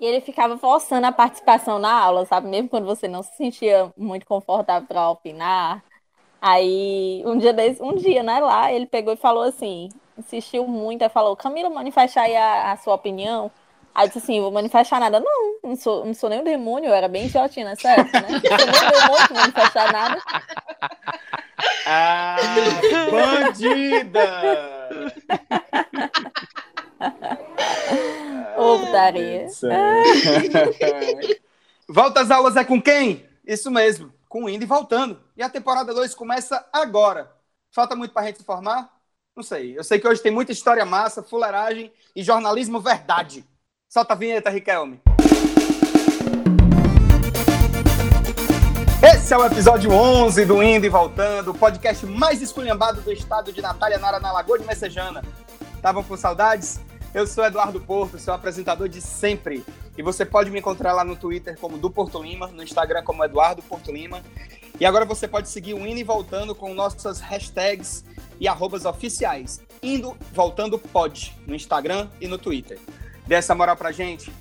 E ele ficava forçando a participação na aula, sabe? Mesmo quando você não se sentia muito confortável para opinar. Aí, um dia desse, um dia, né, lá, ele pegou e falou assim, insistiu muito, aí falou, Camila, manifesta aí a, a sua opinião. Aí eu disse assim, vou manifestar nada. Não, não sou, não sou nem um demônio, eu era bem idiotinha época, né? Não sou nem um demônio pra manifestar nada. Ah, bandida! Ô, putaria. Volta às aulas é com quem? Isso mesmo, com o Indy voltando. E a temporada 2 começa agora. Falta muito pra gente se formar? Não sei. Eu sei que hoje tem muita história massa, fuleiragem e jornalismo verdade. Solta a vinheta, Riquelme. Esse é o episódio 11 do Indo e Voltando, o podcast mais esculhambado do estado de Natália Nara, na Lagoa de Messejana. Estavam com saudades? Eu sou Eduardo Porto, seu apresentador de sempre. E você pode me encontrar lá no Twitter como do Porto Lima, no Instagram como Eduardo Porto Lima. E agora você pode seguir o Indo e Voltando com nossas hashtags e arrobas oficiais. Indo, Voltando Pod, no Instagram e no Twitter dê essa moral pra gente.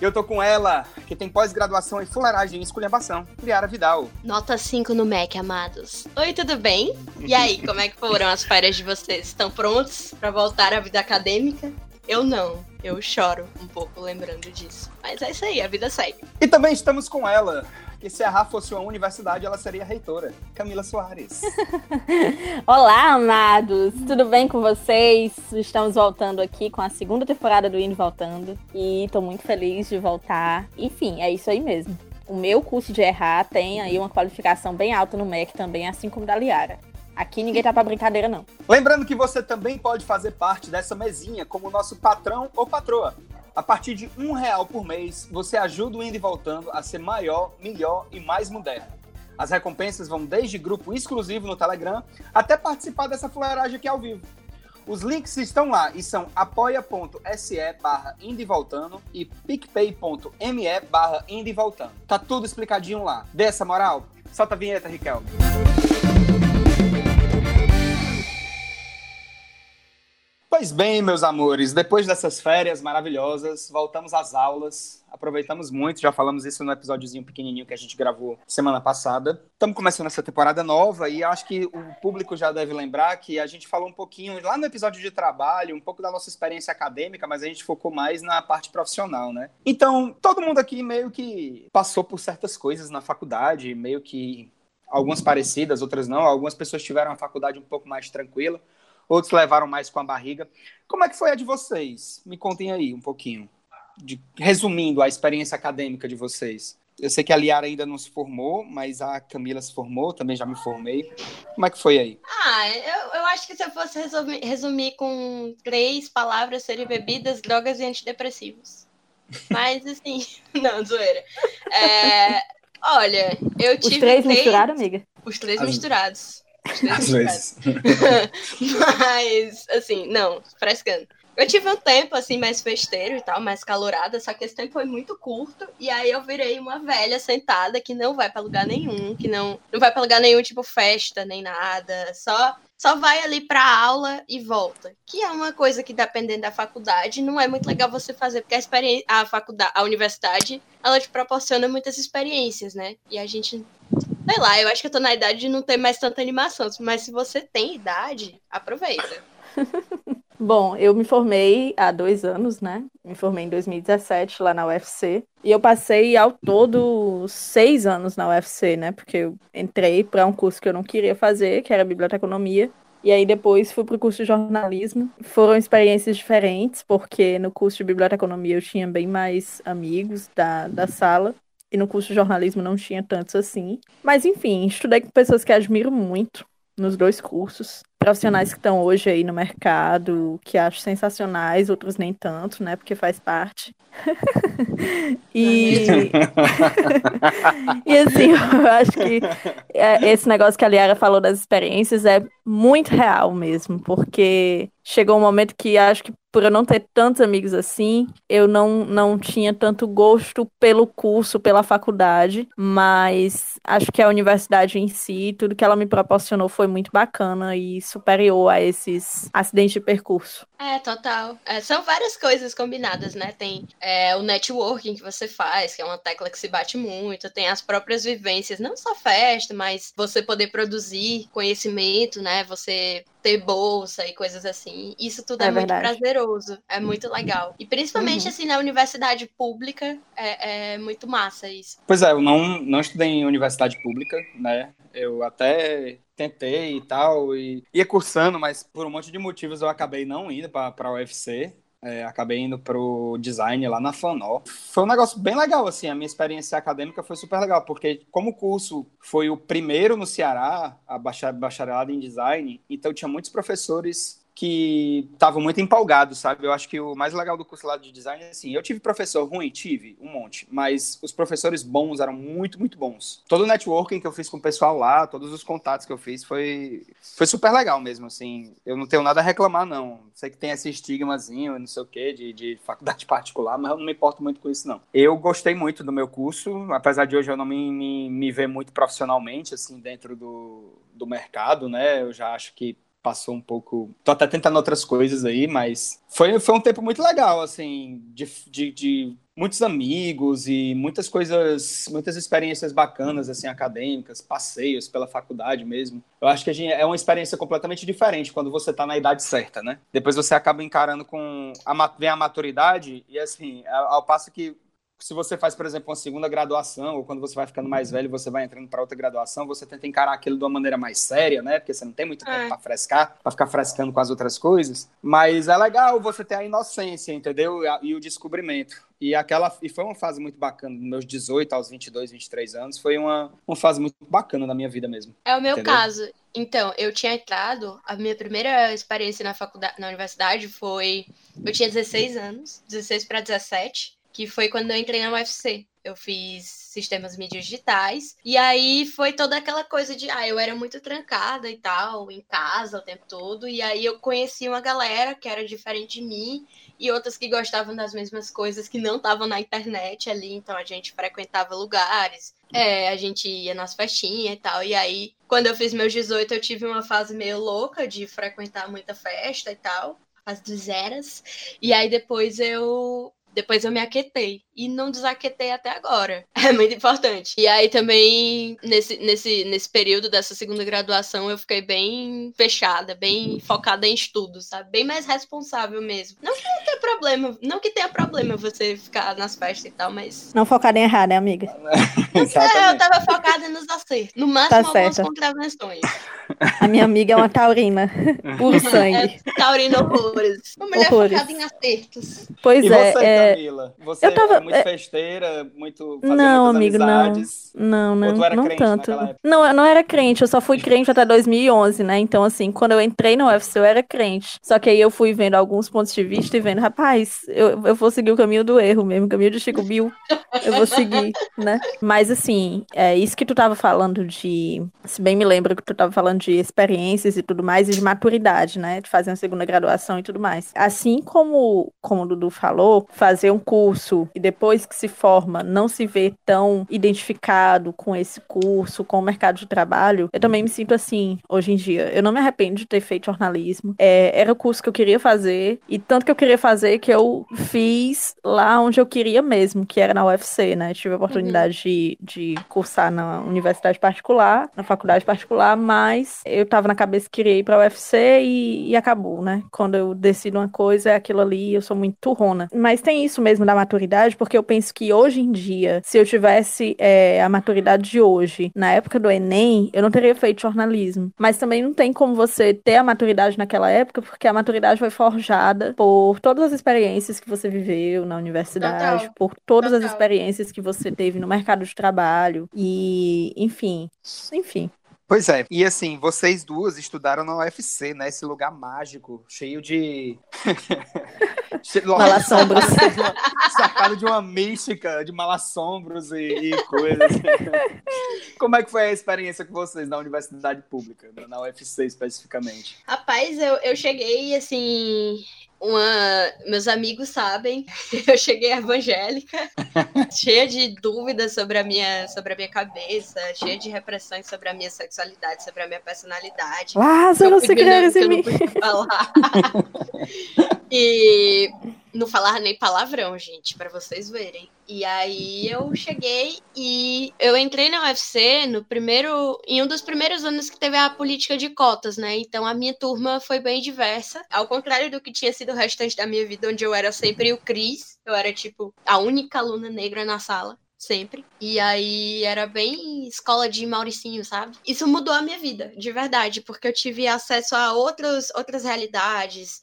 Eu tô com ela, que tem pós-graduação em fuleiragem e esculhambação, Liara Vidal. Nota 5 no MEC, amados. Oi, tudo bem? E aí, como é que foram as férias de vocês? Estão prontos para voltar à vida acadêmica? Eu não. Eu choro um pouco lembrando disso. Mas é isso aí, a vida segue. E também estamos com ela, que se a RA fosse uma universidade, ela seria reitora. Camila Soares. Olá, amados! Tudo bem com vocês? Estamos voltando aqui com a segunda temporada do Indo Voltando. E tô muito feliz de voltar. Enfim, é isso aí mesmo. O meu curso de ERA tem aí uma qualificação bem alta no MEC também, assim como da Liara. Aqui ninguém tá pra brincadeira, não. Lembrando que você também pode fazer parte dessa mesinha como nosso patrão ou patroa. A partir de um real por mês, você ajuda o Indo e Voltando a ser maior, melhor e mais moderno. As recompensas vão desde grupo exclusivo no Telegram até participar dessa fuleiragem aqui ao vivo. Os links estão lá e são apoia.se barra Voltando e picpay.me barra Voltando. Tá tudo explicadinho lá. Dê essa moral? Solta a vinheta, Riquelme. Pois bem, meus amores, depois dessas férias maravilhosas, voltamos às aulas, aproveitamos muito, já falamos isso no episódiozinho pequenininho que a gente gravou semana passada. Estamos começando essa temporada nova e acho que o público já deve lembrar que a gente falou um pouquinho lá no episódio de trabalho, um pouco da nossa experiência acadêmica, mas a gente focou mais na parte profissional, né? Então, todo mundo aqui meio que passou por certas coisas na faculdade, meio que algumas parecidas, outras não. Algumas pessoas tiveram a faculdade um pouco mais tranquila outros levaram mais com a barriga. Como é que foi a de vocês? Me contem aí um pouquinho, de, resumindo a experiência acadêmica de vocês. Eu sei que a Liara ainda não se formou, mas a Camila se formou, também já me formei. Como é que foi aí? Ah, eu, eu acho que se eu fosse resumir, resumir com três palavras, seriam bebidas, drogas e antidepressivos. Mas, assim, não, zoeira. É, olha, eu tive. Os três, três misturados, amiga? Os três As... misturados. Às vezes. Mas, assim, não, frescando. Eu tive um tempo, assim, mais festeiro e tal, mais calorada, só que esse tempo foi muito curto, e aí eu virei uma velha sentada que não vai para lugar nenhum, que não, não vai para lugar nenhum, tipo festa, nem nada, só só vai ali para aula e volta. Que é uma coisa que, dependendo da faculdade, não é muito legal você fazer, porque a, experiência, a faculdade, a universidade, ela te proporciona muitas experiências, né? E a gente Sei lá, eu acho que eu tô na idade de não ter mais tanta animação, mas se você tem idade, aproveita. Bom, eu me formei há dois anos, né? Me formei em 2017 lá na UFC. E eu passei ao todo seis anos na UFC, né? Porque eu entrei para um curso que eu não queria fazer, que era biblioteconomia. E aí depois fui para o curso de jornalismo. Foram experiências diferentes, porque no curso de biblioteconomia eu tinha bem mais amigos da, da sala. E no curso de jornalismo não tinha tantos assim. Mas enfim, estudei com pessoas que admiro muito nos dois cursos. Profissionais que estão hoje aí no mercado, que acho sensacionais, outros nem tanto, né? Porque faz parte. e... e assim, eu acho que é, esse negócio que a Liara falou das experiências é muito real mesmo, porque chegou um momento que acho que por eu não ter tantos amigos assim, eu não, não tinha tanto gosto pelo curso, pela faculdade, mas acho que a universidade em si, tudo que ela me proporcionou foi muito bacana e superior a esses acidentes de percurso. É, total. É, são várias coisas combinadas, né? Tem é, o networking que você faz, que é uma tecla que se bate muito, tem as próprias vivências, não só festa, mas você poder produzir conhecimento, né? Você ter bolsa e coisas assim. Isso tudo é, é muito prazeroso, é muito legal. E principalmente, uhum. assim, na universidade pública, é, é, muito massa isso. Pois é, eu não, não estudei em universidade pública, né? Eu até tentei e tal, e ia cursando, mas por um monte de motivos eu acabei não indo para a UFC. É, acabei indo pro design lá na Fanó. Foi um negócio bem legal, assim, a minha experiência acadêmica foi super legal, porque como o curso foi o primeiro no Ceará, a bacharelado em design, então tinha muitos professores que estavam muito empolgados, sabe? Eu acho que o mais legal do curso lá de design é assim, eu tive professor ruim, tive um monte, mas os professores bons eram muito, muito bons. Todo o networking que eu fiz com o pessoal lá, todos os contatos que eu fiz foi foi super legal mesmo, assim. Eu não tenho nada a reclamar não. Sei que tem esse estigmazinho, não sei o quê, de, de faculdade particular, mas eu não me importo muito com isso não. Eu gostei muito do meu curso, apesar de hoje eu não me, me, me ver muito profissionalmente assim dentro do, do mercado, né? Eu já acho que passou um pouco. Tô até tentando outras coisas aí, mas foi, foi um tempo muito legal, assim, de, de, de, muitos amigos e muitas coisas, muitas experiências bacanas, assim, acadêmicas, passeios pela faculdade mesmo. Eu acho que a gente, é uma experiência completamente diferente quando você tá na idade certa, né? Depois você acaba encarando com. A, vem a maturidade e, assim, ao, ao passo que se você faz, por exemplo, uma segunda graduação, ou quando você vai ficando mais velho, você vai entrando para outra graduação, você tenta encarar aquilo de uma maneira mais séria, né? Porque você não tem muito tempo é. para frescar, para ficar frescando com as outras coisas. Mas é legal você ter a inocência, entendeu? E o descobrimento. E aquela e foi uma fase muito bacana, dos meus 18 aos 22, 23 anos, foi uma, uma fase muito bacana da minha vida mesmo. É o meu entendeu? caso. Então, eu tinha entrado, a minha primeira experiência na faculdade, na universidade foi eu tinha 16 anos, 16 para 17 que foi quando eu entrei na UFC. Eu fiz sistemas mídias digitais. E aí foi toda aquela coisa de, ah, eu era muito trancada e tal, em casa o tempo todo. E aí eu conheci uma galera que era diferente de mim e outras que gostavam das mesmas coisas que não estavam na internet ali. Então a gente frequentava lugares, é, a gente ia nas festinhas e tal. E aí, quando eu fiz meus 18, eu tive uma fase meio louca de frequentar muita festa e tal. As dos eras. E aí depois eu depois eu me aquetei e não desaquetei até agora. É muito importante. E aí também, nesse, nesse, nesse período dessa segunda graduação, eu fiquei bem fechada, bem focada em estudos, sabe? Bem mais responsável mesmo. Não que não tenha problema, não que tenha problema você ficar nas festas e tal, mas. Não focada em errar, né, amiga? é, eu tava focada nos acertos. No máximo, tá algumas contravenções. A minha amiga é uma taurina, por sangue. É, taurina horrores. Uma mulher horrores. focada em acertos. Pois e é. Você, é... Camila? Você eu tava... é muito festeira, muito Não, amigo, amizades, não. Não, não, não tanto. Não, eu não era crente, eu só fui crente até 2011, né? Então, assim, quando eu entrei no UFC, eu era crente. Só que aí eu fui vendo alguns pontos de vista e vendo, rapaz, eu, eu vou seguir o caminho do erro mesmo, o caminho de Chico Bill. Eu vou seguir, né? Mas, assim, é isso que tu tava falando de. Se bem me lembro que tu tava falando de experiências e tudo mais, e de maturidade, né? De fazer uma segunda graduação e tudo mais. Assim como, como o Dudu falou, fazer um curso e depois que se forma não se vê tão identificado com esse curso, com o mercado de trabalho, eu também me sinto assim hoje em dia. Eu não me arrependo de ter feito jornalismo. É, era o curso que eu queria fazer, e tanto que eu queria fazer que eu fiz lá onde eu queria mesmo, que era na UFC, né? Tive a oportunidade uhum. de, de cursar na universidade particular, na faculdade particular, mas eu tava na cabeça que queria ir pra UFC e, e acabou, né? Quando eu decido uma coisa, é aquilo ali, eu sou muito turrona. Mas tem isso mesmo da maturidade, porque eu penso que hoje em dia, se eu tivesse é, a maturidade de hoje, na época do Enem, eu não teria feito jornalismo. Mas também não tem como você ter a maturidade naquela época, porque a maturidade foi forjada por todas as experiências que você viveu na universidade, Total. por todas Total. as experiências que você teve no mercado de trabalho. E, enfim, enfim. Pois é, e assim, vocês duas estudaram na UFC, né? Esse lugar mágico, cheio de. malassombros. Cercado de uma mística de malassombros e, e coisas. Como é que foi a experiência com vocês na universidade pública, na UFC especificamente? Rapaz, eu, eu cheguei assim uma. Meus amigos sabem, eu cheguei evangélica, cheia de dúvidas sobre a, minha, sobre a minha cabeça, cheia de repressões sobre a minha sexualidade, sobre a minha personalidade. Lázaro, se queres em mim. Falar. e não falar nem palavrão, gente, para vocês verem. E aí eu cheguei e eu entrei na UFC no primeiro, em um dos primeiros anos que teve a política de cotas, né? Então a minha turma foi bem diversa, ao contrário do que tinha sido o restante da minha vida, onde eu era sempre o Cris, eu era tipo a única aluna negra na sala sempre. E aí era bem escola de Mauricinho, sabe? Isso mudou a minha vida, de verdade, porque eu tive acesso a outros, outras realidades,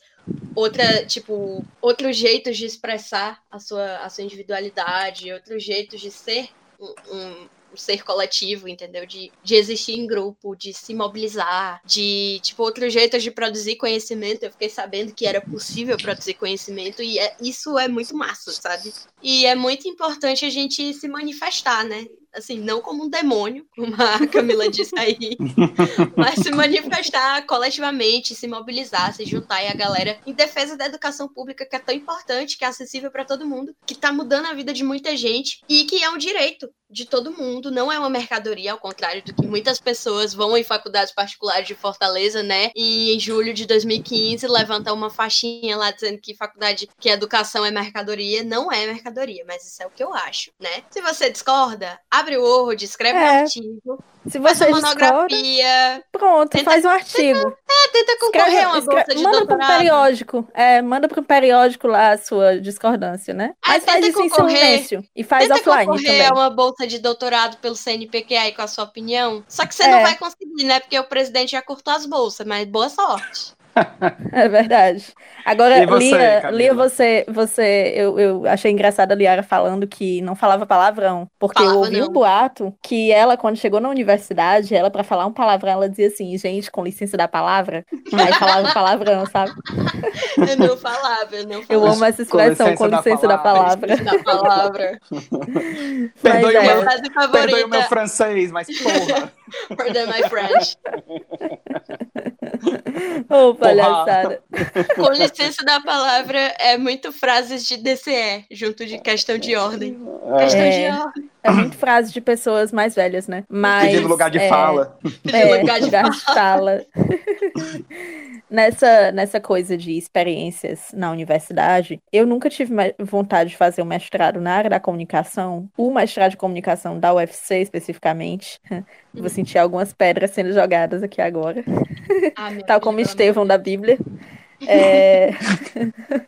outra, tipo, outros jeitos de expressar a sua, a sua individualidade, outros jeitos de ser um, um, ser coletivo, entendeu? De, de existir em grupo, de se mobilizar, de, tipo, outros jeitos de produzir conhecimento. Eu fiquei sabendo que era possível produzir conhecimento e é, isso é muito massa, sabe? E é muito importante a gente se manifestar, né? assim, não como um demônio, como a Camila disse aí, mas se manifestar coletivamente, se mobilizar, se juntar e a galera em defesa da educação pública que é tão importante, que é acessível para todo mundo, que tá mudando a vida de muita gente e que é um direito de todo mundo, não é uma mercadoria, ao contrário do que muitas pessoas vão em faculdades particulares de Fortaleza, né? E em julho de 2015 levantam uma faixinha lá dizendo que faculdade, que educação é mercadoria, não é mercadoria, mas isso é o que eu acho, né? Se você discorda, abre o Word, escreve é. um artigo, se você faz monografia. Pronto, tenta, faz um artigo. Tenta, é, tenta concorrer escreve, a uma escreve, bolsa de Manda para um periódico. É, manda para um periódico lá a sua discordância, né? É, Mas faz isso em silêncio. E faz tenta offline concorrer também. a uma bolsa de doutorado pelo CNPq aí com a sua opinião. Só que você é. não vai conseguir, né? Porque o presidente já cortou as bolsas, mas boa sorte. É verdade. Agora, você, Lia, Lia, você, você eu, eu achei engraçada a Liara falando que não falava palavrão, porque falava eu ouvi não. um boato que ela, quando chegou na universidade, ela, para falar um palavrão, ela dizia assim, gente, com licença da palavra, mas falava palavrão, sabe? Eu não falava, eu não falava. Eu amo essa expressão, com licença, da, palavra. Da palavra. Perdoe, é. o meu, perdoe o meu francês, mas porra. Pardon my French. Oh, palhaçada. Com licença da palavra, é muito frases de DCE, junto de questão de ordem. É. Questão de ordem. É muito frase de pessoas mais velhas, né? Mas, Pedindo lugar de é, fala. É, lugar de lugar de fala. nessa, nessa coisa de experiências na universidade, eu nunca tive vontade de fazer um mestrado na área da comunicação, o mestrado de comunicação da UFC especificamente. Vou sentir algumas pedras sendo jogadas aqui agora. Ah, Tal como Estevão da Bíblia. É...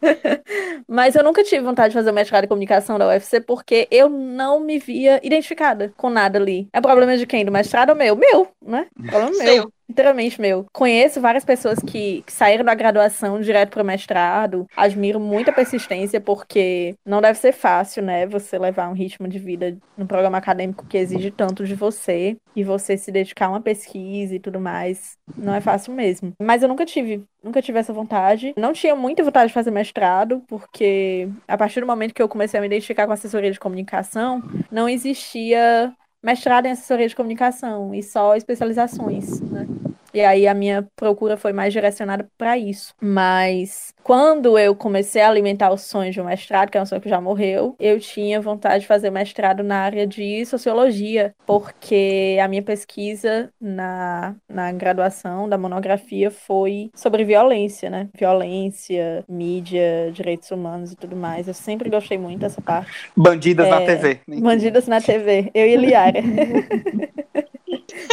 Mas eu nunca tive vontade de fazer o mestrado em comunicação da UFC porque eu não me via identificada com nada ali. É problema de quem? Do mestrado ou meu? Meu, né? Problema meu inteiramente meu. Conheço várias pessoas que, que saíram da graduação direto para o mestrado. Admiro muita persistência, porque não deve ser fácil, né? Você levar um ritmo de vida no programa acadêmico que exige tanto de você e você se dedicar a uma pesquisa e tudo mais. Não é fácil mesmo. Mas eu nunca tive, nunca tive essa vontade. Não tinha muita vontade de fazer mestrado, porque a partir do momento que eu comecei a me identificar com assessoria de comunicação, não existia mestrado em assessoria de comunicação e só especializações, né? E aí a minha procura foi mais direcionada para isso. Mas quando eu comecei a alimentar o sonho de um mestrado, que é um sonho que já morreu, eu tinha vontade de fazer mestrado na área de sociologia, porque a minha pesquisa na, na graduação da monografia foi sobre violência, né? Violência, mídia, direitos humanos e tudo mais. Eu sempre gostei muito dessa parte. Bandidas é, na TV. Bandidas na TV. Eu e Liara.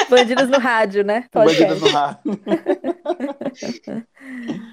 Bandidos no rádio, né? Bandidos no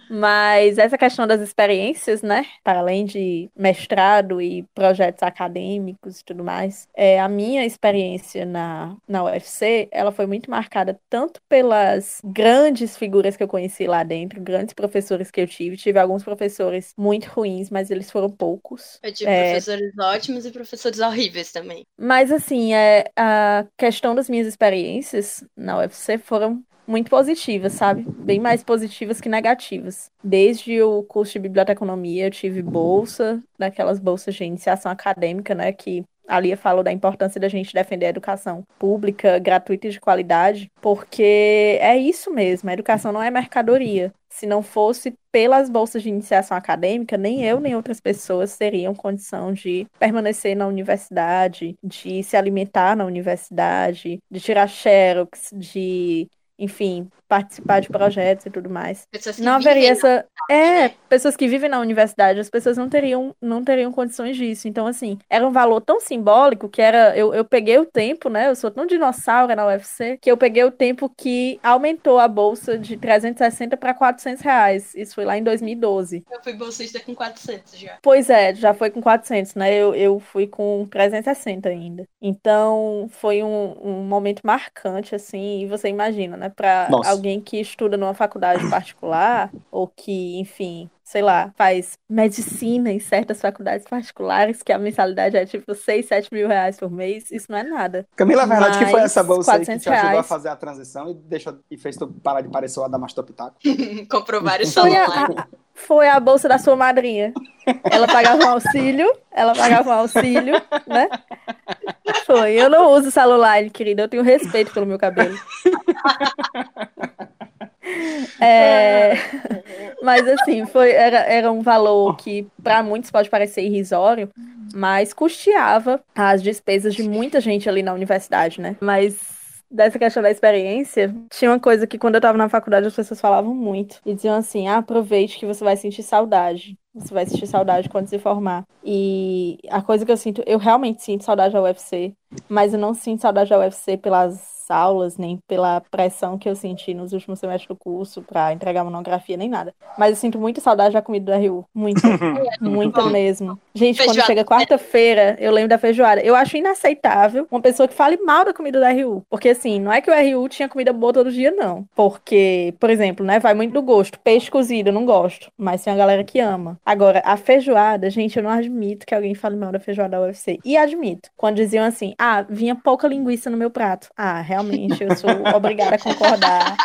Mas essa questão das experiências, né? Para além de mestrado e projetos acadêmicos e tudo mais, é, a minha experiência na, na UFC, ela foi muito marcada tanto pelas grandes figuras que eu conheci lá dentro, grandes professores que eu tive. Tive alguns professores muito ruins, mas eles foram poucos. Eu tive é... professores ótimos e professores horríveis também. Mas assim, é, a questão das minhas experiências na UFC foram muito positivas, sabe? Bem mais positivas que negativas. Desde o curso de biblioteconomia, eu tive bolsa, daquelas bolsas de iniciação acadêmica, né? Que a Lia falou da importância da gente defender a educação pública, gratuita e de qualidade, porque é isso mesmo, a educação não é mercadoria se não fosse pelas bolsas de iniciação acadêmica, nem eu nem outras pessoas teriam condição de permanecer na universidade, de se alimentar na universidade, de tirar xerox, de, enfim, participar de projetos e tudo mais. Pessoas que Não haveria essa. na É, né? pessoas que vivem na universidade, as pessoas não teriam, não teriam condições disso. Então, assim, era um valor tão simbólico que era. Eu, eu peguei o tempo, né? Eu sou tão dinossauro na UFC que eu peguei o tempo que aumentou a bolsa de 360 para 400 reais. Isso foi lá em 2012. Eu fui bolsista com 400 já. Pois é, já foi com 400, né? Eu, eu fui com 360 ainda. Então, foi um, um momento marcante, assim, e você imagina, né? Para Nossa. Alguém que estuda numa faculdade particular, ou que, enfim, sei lá, faz medicina em certas faculdades particulares, que a mensalidade é tipo 6, 7 mil reais por mês, isso não é nada. Camila, a verdade que foi Mas essa bolsa aí que 400 te ajudou a reais. fazer a transição e, deixou, e fez tu parar de parecer o Adamastor Pitaco? Comprou vários Foi a, celulares. a- foi a bolsa da sua madrinha. Ela pagava um auxílio, ela pagava um auxílio, né? Foi. Eu não uso celular, querida, eu tenho respeito pelo meu cabelo. É, Mas assim, foi, era, era um valor que para muitos pode parecer irrisório, mas custeava as despesas de muita gente ali na universidade, né? Mas dessa questão da experiência, tinha uma coisa que quando eu tava na faculdade as pessoas falavam muito. E diziam assim: ah, aproveite que você vai sentir saudade. Você vai sentir saudade quando se formar. E a coisa que eu sinto, eu realmente sinto saudade da UFC, mas eu não sinto saudade da UFC pelas aulas, nem pela pressão que eu senti nos últimos semestres do curso pra entregar monografia, nem nada. Mas eu sinto muita saudade da comida do RU. Muita. Muita mesmo. Gente, quando Feijoada. chega quarta-feira, eu lembro da feijoada. Eu acho inaceitável uma pessoa que fale mal da comida da RU. Porque, assim, não é que o RU tinha comida boa todo dia, não. Porque, por exemplo, né, vai muito do gosto. Peixe cozido, eu não gosto. Mas tem a galera que ama. Agora, a feijoada, gente, eu não admito que alguém fale mal da feijoada da UFC. E admito. Quando diziam assim, ah, vinha pouca linguiça no meu prato. Ah, realmente, eu sou obrigada a concordar.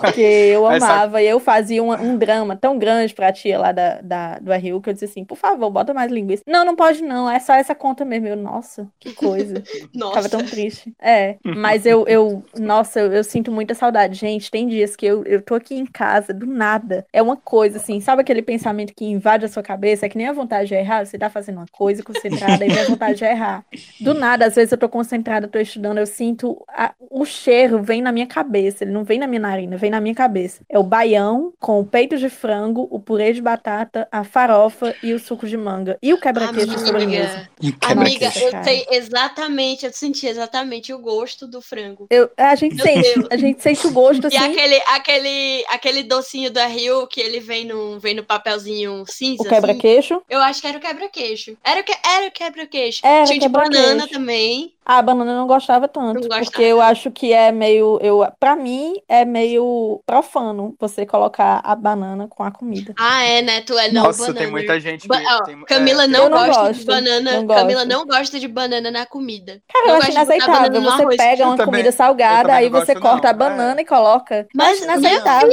Porque eu Essa- amava e eu fazia um, um drama tão grande pra tia lá da, da, do RU que eu disse assim, por favor, bota mais linguiça. Não, não pode não, é só essa conta mesmo. Eu, nossa, que coisa. Ficava Nossa. tão triste. É, mas eu, eu nossa, eu, eu sinto muita saudade. Gente, tem dias que eu, eu tô aqui em casa, do nada. É uma coisa assim, sabe aquele pensamento que invade a sua cabeça? É que nem a vontade de errar. Você tá fazendo uma coisa concentrada e vem a vontade de errar. Do nada, às vezes eu tô concentrada, tô estudando, eu sinto a- o cheiro vem na minha cabeça, ele não vem na minha narina, vem na minha cabeça. É o baião com o peito de frango, o purê de batata, a farofa e o suco de manga. E o quebra-queixo de sobremesa. Amiga, E quebra amiga, queixo. eu sei exatamente, eu senti exatamente o gosto do frango. Eu, a gente Meu sente, Deus. a gente sente o gosto E assim. aquele, aquele, aquele docinho da Rio que ele vem no, vem no papelzinho cinza. O assim. quebra-queixo. Eu acho que era o quebra-queixo. Era o, que, era o quebra-queixo. Era Tinha de banana também. Ah, a banana eu não gostava tanto, Não gostava. porque eu acho que é meio, eu, para mim é meio profano você colocar a banana com a comida. Ah, é, né? Tu é não Nossa, banana. tem muita gente que. Ba- ó, tem- Camila é, não, não gosta gosto, de banana. não Camila gosto. não gosta de banana na comida. Cara, Não eu acho inaceitável. Você arroz. pega Eu uma também- comida salgada, aí não você gosto, corta a não, banana e coloca. Mas, Acho minha inaceitável.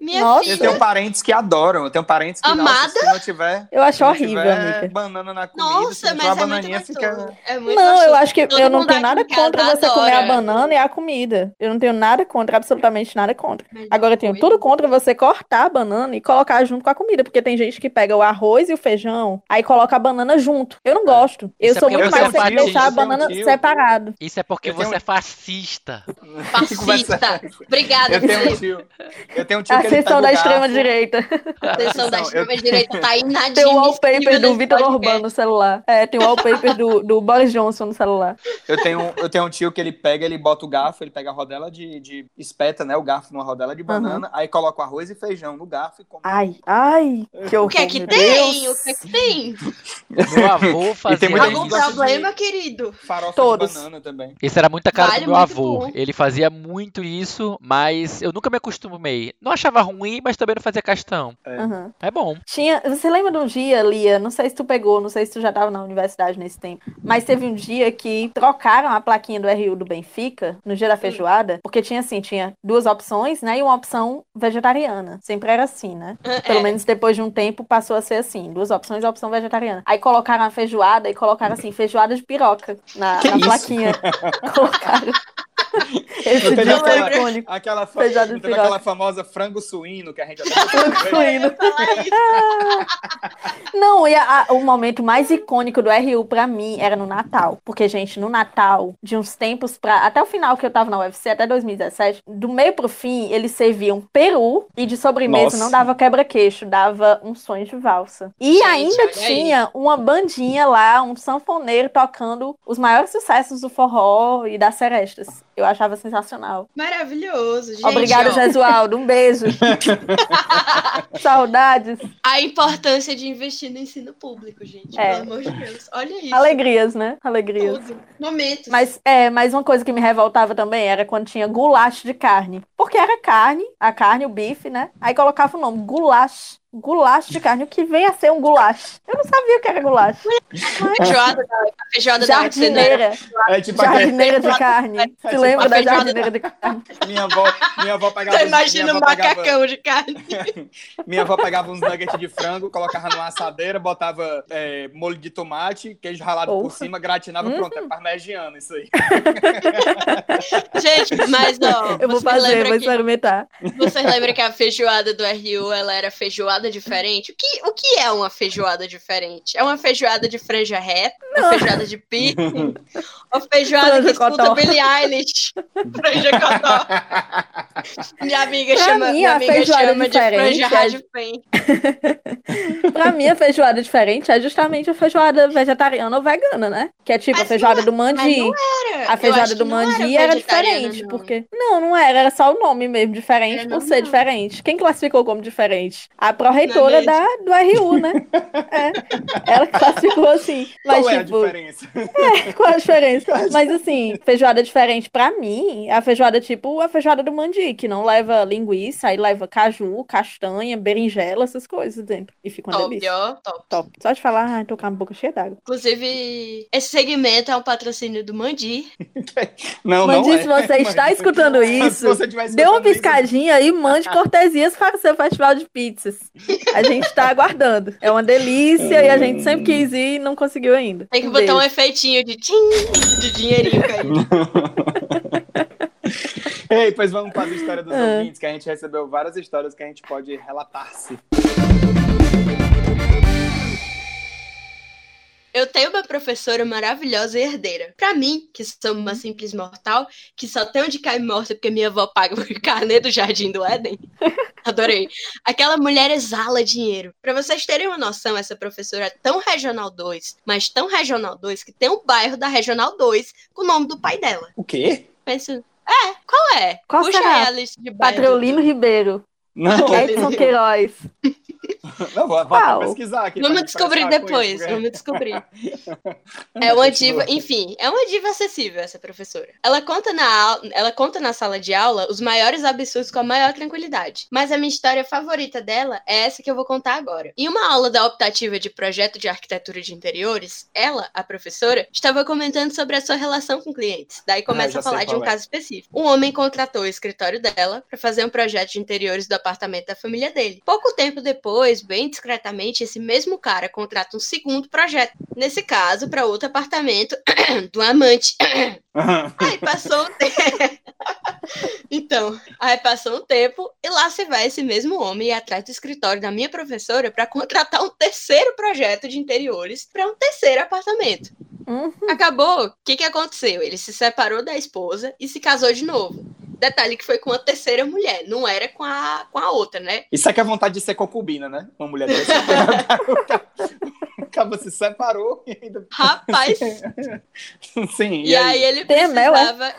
Minha Nossa. Eu filha. tenho parentes que adoram. Eu tenho parentes que, nossa, Amada? se não tiver. Eu acho horrível, amiga. banana na comida, Nossa, mas é a muito gostoso. fica. É muito Não, eu acho que Todo eu não tenho nada contra você comer a adora. banana e a comida. Eu não tenho nada contra, absolutamente nada contra. Mas Agora eu tenho tudo contra você cortar a banana e colocar junto com a comida, porque tem gente que pega o arroz e o feijão, aí coloca a banana junto. Eu não gosto. Eu Isso é sou porque muito mais é de deixar a eu um banana tio. separado. Isso é porque Eu você um- é fascista. Fascista. é? Obrigada, Eu tenho um tio. Eu tenho um tio A que ele pega sessão o da extrema-direita. A sessão da extrema-direita tá Tem o inadmissível wallpaper do Vitor. Orbán no celular. É, tem o wallpaper do, do Boris Johnson no celular. Eu tenho, eu tenho um tio que ele pega, ele bota o garfo, ele pega a rodela de, de espeta, né? O garfo numa rodela de banana, aí coloca o arroz e feijão no garfo e come. Ai, ai, que horror. O que é que tem? Deus. O que é que tem? Meu avô fazia Algum problema, querido? Farofa Todos. de banana também. Isso era muita cara Vale do meu avô. bom. Ele fazia muito isso, mas eu nunca me acostumei. Não achava ruim, mas também não fazia questão. Aham. É bom. Tinha, você lembra de um dia, Lia? Não sei se tu pegou, não sei se tu já tava na universidade nesse tempo, mas teve um dia que trocaram a plaquinha do RU do Benfica no dia da feijoada, porque tinha assim, tinha duas opções, né? E uma opção vegetariana. Sempre era assim, né? Pelo É. menos depois de um tempo passou a ser assim, duas opções e a opção vegetariana. Aí colocaram a feijoada e colocaram assim, feijoada de piroca na, Que na isso? plaquinha. colocaram. Esse dia foi aquela- icônico. Aquela, aquela famosa frango suíno que a gente até Suíno. Falar isso. Não, e a- a- o momento mais icônico do RU pra mim era no Natal. Porque, gente, no Natal, de uns tempos pra. Até o final que eu tava na UFC, até 2017, do meio pro fim, eles serviam peru e de sobremesa Nossa. não dava quebra-queixo, dava um sonho de valsa. E Gente, ainda olha aí. tinha uma bandinha lá, um sanfoneiro tocando os maiores sucessos do forró e das serestas. Eu achava sensacional. Maravilhoso, gente. Obrigada, Jesualdo. Um beijo. Saudades. A importância de investir no ensino público, gente. É. Pelo amor de Deus. Olha isso. Alegrias, né? Alegrias. Tudo. Momentos. Mas, é, mas uma coisa que me revoltava também era quando tinha goulash de carne. Porque era carne, a carne, o bife, né? Aí colocava o nome, goulash. Goulash de carne. O que vem a ser um goulash? Eu não sabia o que era goulash. Feijoada feijoada né? Jardineira. É tipo Jardineira de carne. Se tipo lembra da feijoada jardineira de carne? minha avó, minha avó pegava. Você imagina um avó pegava- macacão de carne. Minha avó pegava uns nuggets de frango, colocava numa assadeira, botava é, molho de tomate, queijo ralado por cima, gratinava, pronto, é parmegiana isso aí. Gente, mas ó, Eu vou fazer, vou que, vocês vocês lembram que a feijoada do RU ela era feijoada diferente? O que, o que é uma feijoada diferente? É uma feijoada de franja reta? Uma feijoada de piercing? Uma feijoada Franja que escuta cotó. Billie Eilish? Franja cotó. Minha amiga Pra chama, mim, minha amiga feijoada chama de diferente franja é- rádio pen. Pra mim, a feijoada diferente é justamente a feijoada vegetariana ou vegana, né? Que é tipo Mas a feijoada não é- do Mas mandi. não era. A feijoada do não mandi era, vegetariana, diferente, não. porque. Não, não era, era só o nome mesmo, diferente Era por ser diferente. Quem classificou como diferente? A pró-reitora Não é da, do RU, né? É. Ela classificou assim. Mas, Qual é a tipo, diferença? qual a diferença? Mas assim, feijoada diferente pra mim, é a feijoada tipo a feijoada do mandi, que não leva linguiça, aí leva caju, castanha, berinjela, essas coisas dentro. E fica uma Top, delícia. ó, top. Top. Só de falar, ai, tô com a boca cheia d'água. Inclusive, esse segmento é um patrocínio do Mandi. Não, Mandi, não é. se você está Mas- escutando isso, dê uma escutando isso, piscadinha e mande cortesias para o seu festival de pizzas. A gente tá aguardando. É uma delícia e a gente sempre quis ir e não conseguiu ainda. Tem que Um botar um efeitinho de tim, de dinheirinho caindo. Ei, pois vamos para a história dos Ah. ouvintes, que a gente recebeu várias histórias que a gente pode relatar-se. Eu tenho uma professora maravilhosa e herdeira. Pra mim, que sou uma simples mortal, que só tenho de cair morta porque minha avó paga o carnê do Jardim do Éden. Adorei. Aquela mulher exala dinheiro. Pra vocês terem uma noção, essa professora é tão Regional 2, mas tão Regional 2, que tem um bairro da Regional 2 com o nome do pai dela. O quê? Pensa, é, qual é? Qual Puxa será? a lista de bairros. Patriolino Ribeiro. Não, Edson Queiroz. não vou, pesquisar aqui. Vamos descobrir depois, isso, vamos descobrir. É uma diva, enfim, é uma diva acessível essa professora. Ela conta na ela conta na sala de aula os maiores absurdos com a maior tranquilidade. Mas a minha história favorita dela é essa que eu vou contar agora. Em uma aula da optativa de projeto de arquitetura de interiores, ela, a professora, estava comentando sobre a sua relação com clientes. Daí Ah, começa já a falar de um é. caso específico. Um homem contratou o escritório dela para fazer um projeto de interiores do apartamento da família dele. Pouco tempo depois, bem discretamente, esse mesmo cara contrata um segundo projeto. Nesse caso, para outro apartamento do amante. Aí passou um tempo. então, aí passou um tempo e lá se vai esse mesmo homem atrás do escritório da minha professora para contratar um terceiro projeto de interiores para um terceiro apartamento. Uhum. Acabou. O que, que aconteceu? Ele se separou da esposa e se casou de novo. Detalhe que foi com a terceira mulher, não era com a, com a outra, né? Isso aqui é vontade de ser concubina, né? Uma mulher dessa. o cabo se separou e ainda. Rapaz, Sim, e, aí? ele Tem a mel, é? precisava.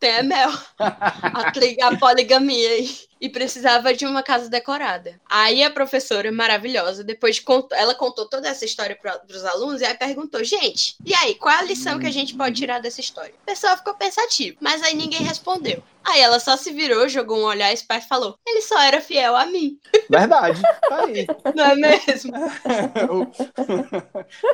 Tem a mel. A poligamia aí. E precisava de uma casa decorada. Aí a professora maravilhosa, depois de cont... ela contou toda essa história para os alunos e aí perguntou: gente, e aí, qual é a lição que a gente pode tirar dessa história? O pessoal ficou pensativo, mas aí ninguém respondeu. Aí ela só se virou, jogou um olhar e falou: ele só era fiel a mim, Verdade, tá aí. não é mesmo?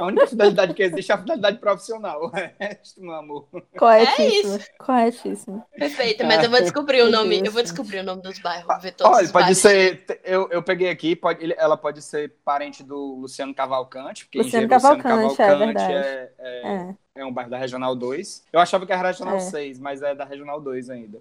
A única fidelidade que existe é a fidelidade profissional. O resto, meu amor. Corretíssimo. Corretíssimo. Perfeito, mas eu vou descobrir o nome, eu vou descobrir o nome dos bairros, ver todos Olha, os pode ser. Eu, eu peguei aqui, pode, ele- ela pode ser parente do Luciano Cavalcante. Porque Luciano engenheiro Cavalcante, é verdade. é, é, É. é um um bairro da Regional 2. Eu achava que era Regional É. 6, mas é da Regional 2 ainda.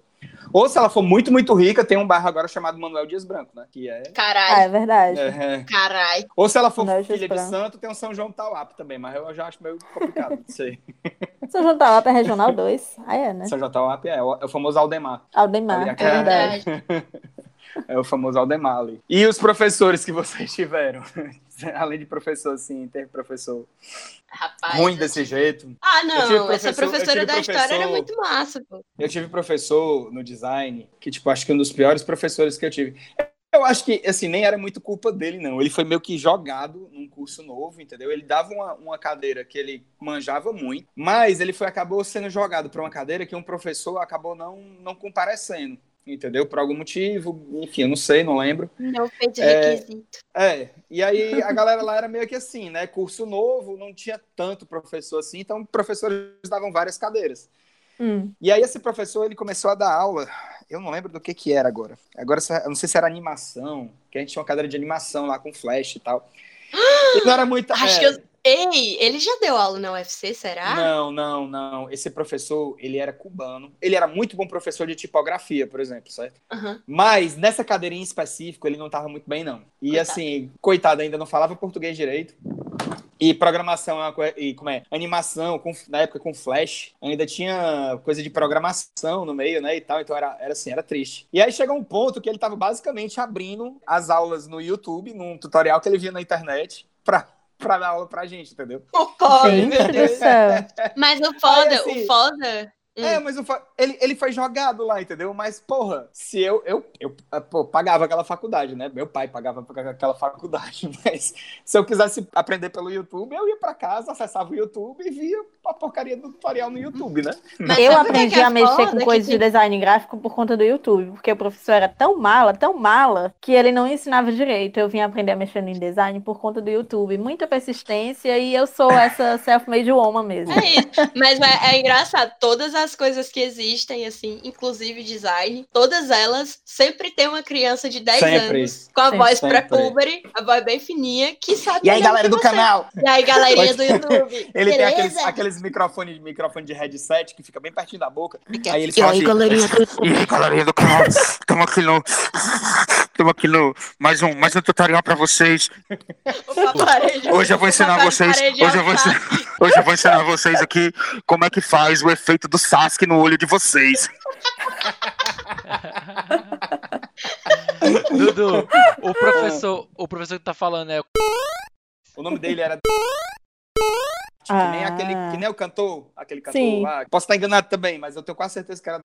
Ou se ela for muito, muito rica, tem um bairro agora chamado Manuel Dias Branco, né? Que é. Ah, Caralho, é verdade. é. caralho. Ou se ela for Manuel Dias filha de Branco. santo, tem um São João Tauap também, mas eu já acho meio complicado, não sei. São João da Lapa é Regional 2. Ah, é, né? São João Tauap é, o- é o famoso Aldemar. Aldemar, é verdade. É o famoso Aldemar ali. E os professores que vocês tiveram? Além de professor, assim, ter professor Rapaz. ruim desse jeito. Ah, não. Essa professor- professora da história era professor- muito massa, pô. Eu tive professor no design, que, tipo, acho que um dos piores professores que eu tive. Eu acho que, assim, nem era muito culpa dele, não. Ele foi meio que jogado num curso novo, entendeu? Ele dava uma, uma cadeira que ele manjava muito, mas ele foi acabou sendo jogado para uma cadeira que um professor acabou não, não comparecendo, entendeu? Por algum motivo, enfim, eu não sei, não lembro. Não fez É. requisito. É, e aí a galera lá era meio que assim, né? Curso novo, não tinha tanto professor assim, então professores davam várias cadeiras. Hum. E aí esse professor, ele começou a dar aula, eu não lembro do que que era agora. Agora, eu não sei se era animação, que a gente tinha uma cadeira de animação lá com flash e tal. E não era muito... Acho é, que eu. Ei, ele já deu aula na UFC, será? Não, não, não. Esse professor, ele era cubano. Ele era muito bom professor de tipografia, por exemplo, certo? Aham. Mas nessa cadeira em específico, ele não estava muito bem, não. E Coitado. assim, coitado, ainda não falava português direito. E programação, é e como é? Animação, com, na época com Flash, ainda tinha coisa de programação no meio, né, e tal, então era, era assim, era triste. E aí chegou um ponto que ele tava basicamente abrindo as aulas no YouTube, num tutorial que ele via na internet, pra, pra dar aula pra gente, entendeu? O meu Gente do céu. Mas o foda, Aí, assim, o foda. Hum. É, mas o fa- ele, ele foi jogado lá, entendeu? Mas, porra, se eu, eu, eu ah, pô, pagava aquela faculdade, né? Meu pai pagava aquela faculdade, mas se eu quisesse aprender pelo YouTube, eu ia pra casa, acessava o YouTube e via a porcaria do tutorial no YouTube, né? Mas Eu que aprendi é a mexer com Que coisas de tem- design gráfico por conta do YouTube, porque o professor era tão mala, tão mala, que ele não ensinava direito. Eu vim aprender a mexer no design por conta do YouTube. Muita persistência e eu sou essa self-made woman mesmo. É isso. Mas é, é engraçado, todas as coisas que existem, assim, inclusive design, todas elas sempre tem uma criança de 10 Sempre. anos com a Sempre. voz pré-puberty, a voz bem fininha, que sabe. E aí, galera do você. canal? E aí, galerinha do YouTube. Ele tem aqueles, Beleza? Aqueles microfones microfone de headset que fica bem pertinho da boca. Aí eles E falam aí, assim, galerinha do E aí, galerinha do canal, estamos aqui no. Estamos aqui no. Mais um, mais um tutorial pra vocês. paparejo- Hoje eu vou ensinar vocês. é Hoje eu vou ensinar, hoje eu vou ensinar vocês aqui como é que faz o efeito do Sasuke no olho de vocês. Dudu, o professor, o professor que tá falando é o nome dele era que nem Ah. aquele, que nem o cantor, aquele cantor Sim. lá. Posso estar enganado também, mas eu tenho quase certeza que era.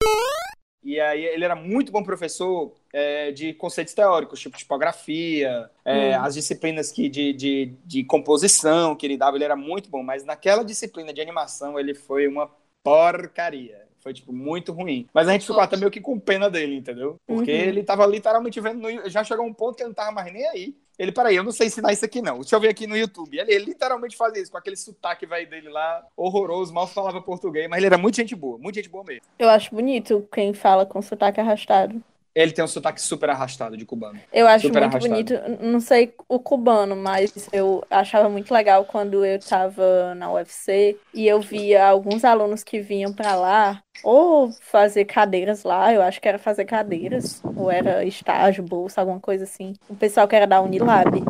E aí ele era muito bom professor é, de conceitos teóricos, tipo tipografia, é, Hum. as disciplinas que de, de, de composição que ele dava, ele era muito bom, mas naquela disciplina de animação ele foi uma porcaria. Foi, tipo, muito ruim. Mas a gente ficou até meio que com pena dele, entendeu? Porque Uhum. ele tava literalmente vendo. No... Já chegou um ponto que ele não tava mais nem aí. Ele, peraí, eu não sei ensinar isso aqui, não. Deixa eu ver aqui no YouTube. Ele, ele literalmente fazia isso, com aquele sotaque velho dele lá, horroroso, mal falava português, mas ele era muito gente boa, muito gente boa mesmo. Eu acho bonito quem fala com sotaque arrastado. Ele tem um sotaque super arrastado de cubano. Eu acho Super muito arrastado. bonito, não sei o cubano, mas eu achava muito legal quando eu tava na UFC e eu via alguns alunos que vinham pra lá ou fazer cadeiras lá, eu acho que era fazer cadeiras, ou era estágio, bolsa, alguma coisa assim. O pessoal que era da Unilab.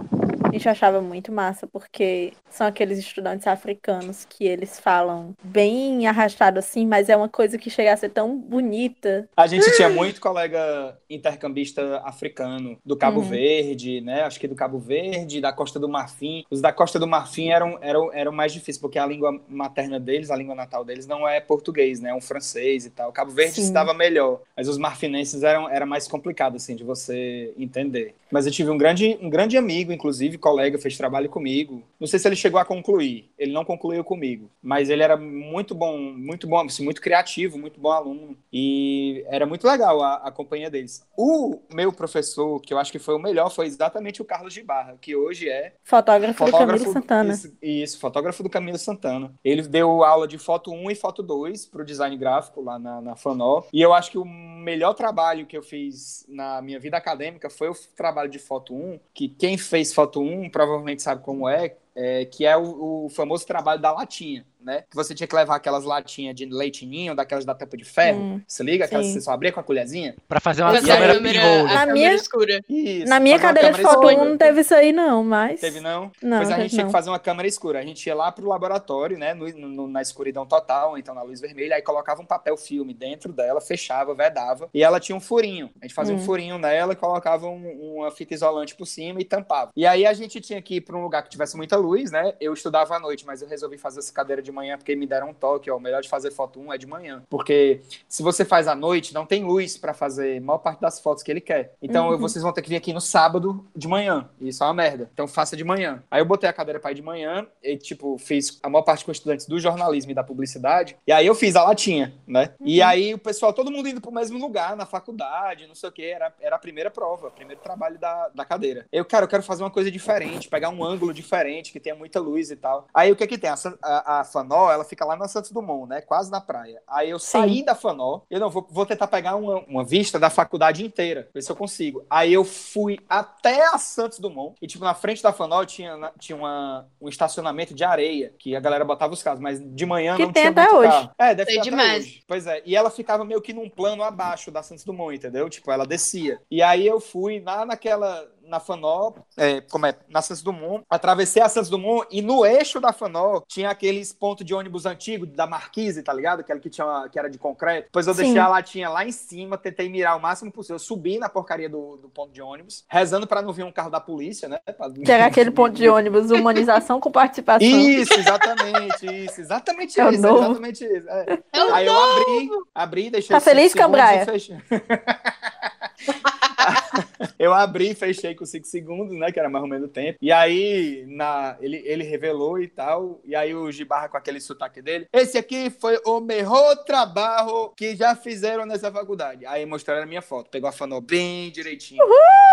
A gente achava muito massa, porque são aqueles estudantes africanos que eles falam bem arrastado assim, mas é uma coisa que chega a ser tão bonita. A gente tinha muito colega intercambista africano, do Cabo Uhum. Verde, né? Acho que do Cabo Verde, da Costa do Marfim. Os da Costa do Marfim eram, eram, eram mais difíceis, porque a língua materna deles, a língua natal deles, não é português, né? É um francês e tal. O Cabo Verde Sim. se dava melhor, mas os marfinenses eram, era mais complicado, assim, de você entender. Mas eu tive um grande, um grande amigo, inclusive, colega, fez trabalho comigo. Não sei se ele chegou a concluir. Ele não concluiu comigo. Mas ele era muito bom, muito bom, assim, muito criativo, muito bom aluno. E era muito legal a, a companhia deles. O meu professor, que eu acho que foi o melhor, foi exatamente o Carlos de Barra, que hoje é Fotógrafo do Camilo Santana. Isso, isso, fotógrafo do Camilo Santana. Ele deu aula de foto 1 e foto 2 para o design gráfico lá na, na Fanó. E eu acho que o melhor trabalho que eu fiz na minha vida acadêmica foi o trabalho de foto 1, que quem fez foto 1 provavelmente sabe como é, é que é o, o famoso trabalho da latinha. Né? Que você tinha que levar aquelas latinhas de leitinho, daquelas da tampa de ferro. Hum, se liga? Aquelas sim. que você só abria com a colherzinha. Pra fazer uma câmera câmera- pinhole. Na minha- escura. Isso. Na minha cadeira de foto escura. 1 não teve isso aí, não, mas. Teve não? Não, pois a gente tinha não. que fazer uma câmera escura. A gente ia lá pro laboratório, né? no- no- na escuridão total, então na luz vermelha, aí colocava um papel filme dentro dela, fechava, vedava, e ela tinha um furinho. A gente fazia Hum. um furinho nela e colocava um- uma fita isolante por cima e tampava. E aí a gente tinha que ir pra um lugar que tivesse muita luz, né? Eu estudava à noite, mas eu resolvi fazer essa cadeira de manhã porque me deram um toque, ó. O melhor de fazer foto 1 é de manhã. Porque se você faz à noite, não tem luz pra fazer a maior parte das fotos que ele quer. Então Uhum. vocês vão ter que vir aqui no sábado de manhã. E isso é uma merda. Então faça de manhã. Aí eu botei a cadeira pra ir de manhã e, tipo, fiz a maior parte com estudantes do jornalismo e da publicidade. E aí eu fiz a latinha, né? E Uhum. aí o pessoal, todo mundo indo pro mesmo lugar, na faculdade, não sei o quê. Era, era a primeira prova, o primeiro trabalho da, da cadeira. Eu, cara, eu quero fazer uma coisa diferente, pegar um ângulo diferente, que tenha muita luz e tal. Aí o que que tem? A, a, a Fanó, ela fica lá na Santos Dumont, né? Quase na praia. Aí eu Sim. saí da Fanó, eu não, vou, vou tentar pegar uma, uma vista da faculdade inteira, ver se eu consigo. Aí eu fui até a Santos Dumont, e tipo, na frente da Fanó tinha, na- tinha uma, um estacionamento de areia, que a galera botava os carros, mas de manhã Que não tem tinha até muito hoje. carro. É, deve ter até demais. hoje. Pois é, e ela ficava meio que num plano abaixo da Santos Dumont, entendeu? Tipo, ela descia. E aí eu fui lá naquela, na Fanó, é, como é, na Santos Dumont, atravessei a Santos Dumont e no eixo da Fanó tinha aqueles pontos de ônibus antigos da Marquise, tá ligado? Aquela que, tinha que era de concreto. Depois eu Sim. deixei a latinha lá em cima, tentei mirar o máximo possível. Eu subi na porcaria do, do ponto de ônibus, rezando pra não vir um carro da polícia, né? Pra- Que era aquele ponto de ônibus, humanização com participação. Isso, exatamente, isso, exatamente É isso, novo. exatamente isso. é. É Aí eu abri, abri, deixei Tá feliz, Cambraia? eu abri e fechei com 5 segundos, né? Que era mais ou menos o tempo. E aí, na, ele, ele revelou e tal. E aí o Gibarra com aquele sotaque dele. Esse aqui foi o melhor trabalho que já fizeram nessa faculdade. Aí mostraram a minha foto. Pegou a fanó bem direitinho.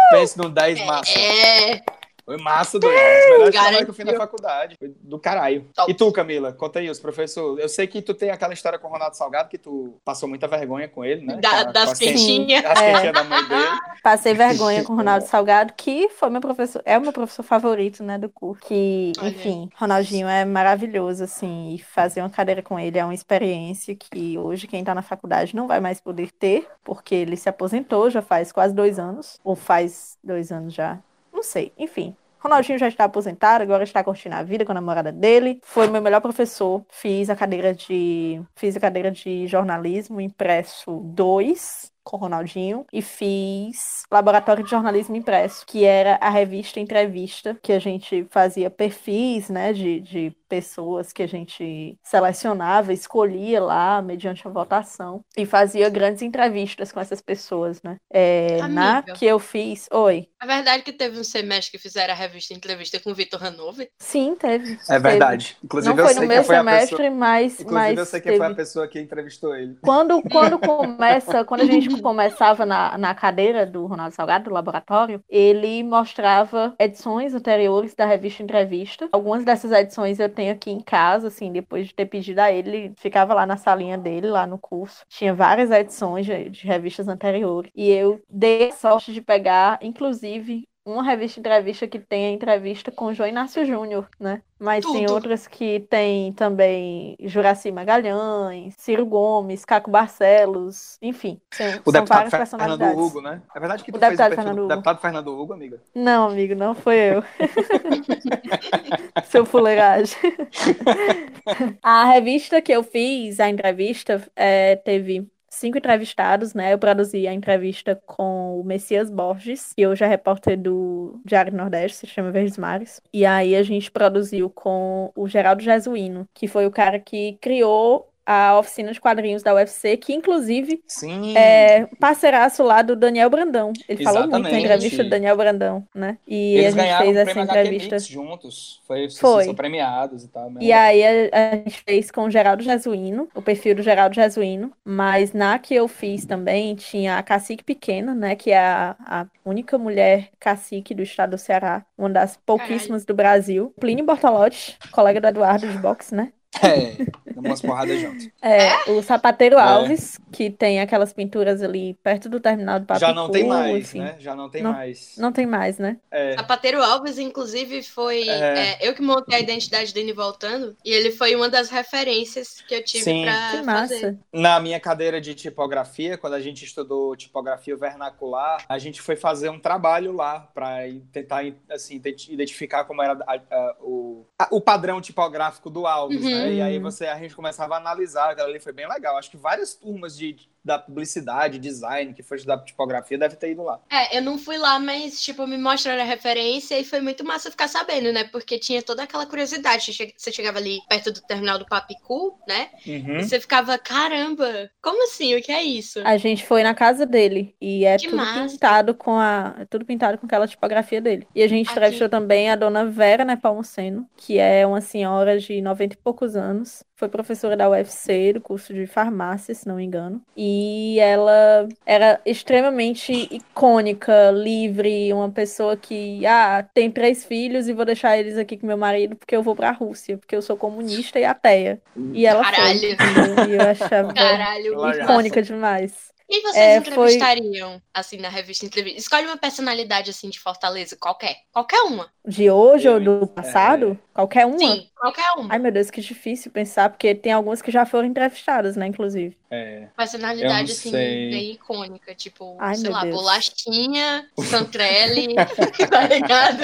Pense num 10 massa. É, Foi massa, doido. Melhores trabalhos que eu fiz na faculdade. Foi do caralho. Top. E tu, Camila? Conta aí, os professores. Eu sei que tu tem aquela história com o Ronaldo Salgado, que tu passou muita vergonha com ele, né? da- Com das as quentinhas- quentinhas. As É. quentinhas da mãe dele. Passei vergonha com o Ronaldo Salgado, que foi meu professor, é o meu professor favorito, né, do curso. Que, Olha. enfim, Ronaldinho é maravilhoso, assim, e fazer uma cadeira com ele é uma experiência que hoje quem tá na faculdade não vai mais poder ter, porque ele se aposentou já faz quase dois anos, ou faz dois anos já, não sei, enfim. Ronaldinho já está aposentado, agora está curtindo a vida com a namorada dele. Foi meu melhor professor. Fiz a cadeira de fiz a cadeira de jornalismo impresso 2 com Ronaldinho e fiz laboratório de jornalismo impresso, que era a revista Entrevista, que a gente fazia perfis, né, de, de pessoas que a gente selecionava, escolhia lá mediante a votação e fazia grandes entrevistas com essas pessoas, né? É, na que eu fiz, oi. A verdade é que teve um semestre que fizeram a revista entrevista com o Vitor Hanover. Sim, teve. É verdade. Inclusive, Não eu foi sei no meu foi a semestre, pessoa. mas, Inclusive, mas eu sei quem foi a teve. pessoa que entrevistou ele. Quando, quando começa, quando a gente começava na, na cadeira do Ronaldo Salgado, do laboratório, ele mostrava edições anteriores da revista Entrevista. Algumas dessas edições eu tenho aqui em casa, assim, depois de ter pedido a ele, ele ficava lá na salinha dele, lá no curso. Tinha várias edições de, de revistas anteriores. E eu dei a sorte de pegar, inclusive, uma revista entrevista que tem a entrevista com o João Inácio Júnior, né? Mas tem Tudo. outras que tem também Juraci Magalhães, Ciro Gomes, Caco Barcelos, enfim, são, O são deputado várias Fernando personalidades. Hugo, né? É verdade que O tu fez o deputado Fernando do Hugo. deputado Fernando Hugo, amiga? Não, amigo, não foi eu. Seu fuleiragem. a revista que eu fiz, a entrevista, é, teve cinco entrevistados, né? Eu produzi a entrevista com o Messias Borges, que hoje é repórter do Diário Nordeste, se chama Verdes Mares. E aí a gente produziu com o Geraldo Jesuíno, que foi o cara que criou a oficina de quadrinhos da UFC, que inclusive Sim. é parceiraço lá do Daniel Brandão. Ele falou muito na Exatamente. entrevista do Daniel Brandão, né? E Eles a gente ganharam fez o essa entrevista. Juntos. Foi, Foi. São premiados e tal. E aí a, a gente fez com o Geraldo Jesuíno, o perfil do Geraldo Jesuíno, mas na que eu fiz também tinha a Cacique Pequena, né, que é a, a única mulher cacique do estado do Ceará, uma das pouquíssimas do Brasil. Plínio Bortolotti, colega do Eduardo de boxe, né? É, damos umas porradas juntos. É, o Sapateiro É. Alves, que tem aquelas pinturas ali perto do terminal do Papicu. Já não tem mais, enfim. né? Já não tem Não- mais. Não tem mais, né? É. Sapateiro Alves, inclusive, foi. É. é, eu que montei a identidade dele voltando. E ele foi uma das referências que eu tive Sim. pra Que massa. fazer. Na minha cadeira de tipografia, quando a gente estudou tipografia vernacular, a gente foi fazer um trabalho lá para tentar assim, ident- identificar como era a- a- o, a- o padrão tipográfico do Alves, Uhum. né? E aí você, a gente começava a analisar, aquilo ali foi bem legal. Acho que várias turmas de, da publicidade, design, que foi estudar tipografia, deve ter ido lá. É, eu não fui lá, mas, tipo, me mostraram a referência e foi muito massa ficar sabendo, né? Porque tinha toda aquela curiosidade. Você che- Você chegava ali perto do terminal do Papicu, né? Uhum. E você ficava, caramba, como assim? O que é isso? A gente foi na casa dele e é Que tudo massa. pintado com a, é tudo pintado com aquela tipografia dele. E a gente Aqui. entrevistou também a dona Vera Nepomuceno, que é uma senhora de 90 e poucos anos. Foi professora da UFC, do curso de farmácia, se não me engano. E ela era extremamente icônica, livre, uma pessoa que, ah, tem três filhos e vou deixar eles aqui com meu marido porque eu vou pra Rússia, porque eu sou comunista e ateia. E ela foi. Caralho. entendeu? E eu achava Caralho, icônica demais. Quem vocês É, foi- entrevistariam, assim, na revista entrevista? Escolhe uma personalidade, assim, de Fortaleza, qualquer. Qualquer uma. De hoje ou Eu, do passado? Qualquer uma? Sim, qualquer uma. Ai, meu Deus, que difícil pensar, porque tem algumas que já foram entrevistadas, né, inclusive. É. Personalidade, assim, sei. bem icônica. Tipo, Ai, sei meu lá, Deus. Bolachinha, Santrelli, tá ligado?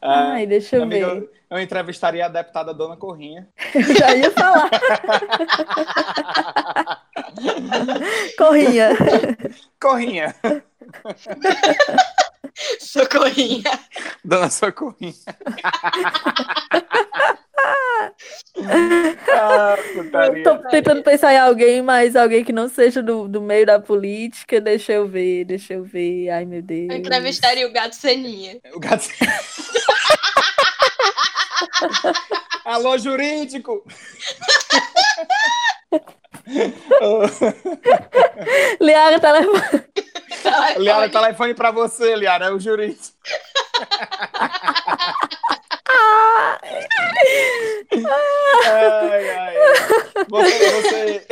Ah, Ai, deixa eu amiga, ver. eu, eu entrevistaria a deputada Dona Corrinha. Eu já ia falar. Corrinha. Corrinha! Socorrinha. Dona Socorrinha. ah, putaria. Tô tentando pensar em alguém, mas alguém que não seja do, do meio da política. Deixa eu ver, deixa eu ver. Ai, meu Deus. Eu entrevistaria o gato Seninha. O gato. Alô, jurídico! Liara, telefone. Liara, telefone pra você, Liara, é o jurídico. ai, ai. Você, você,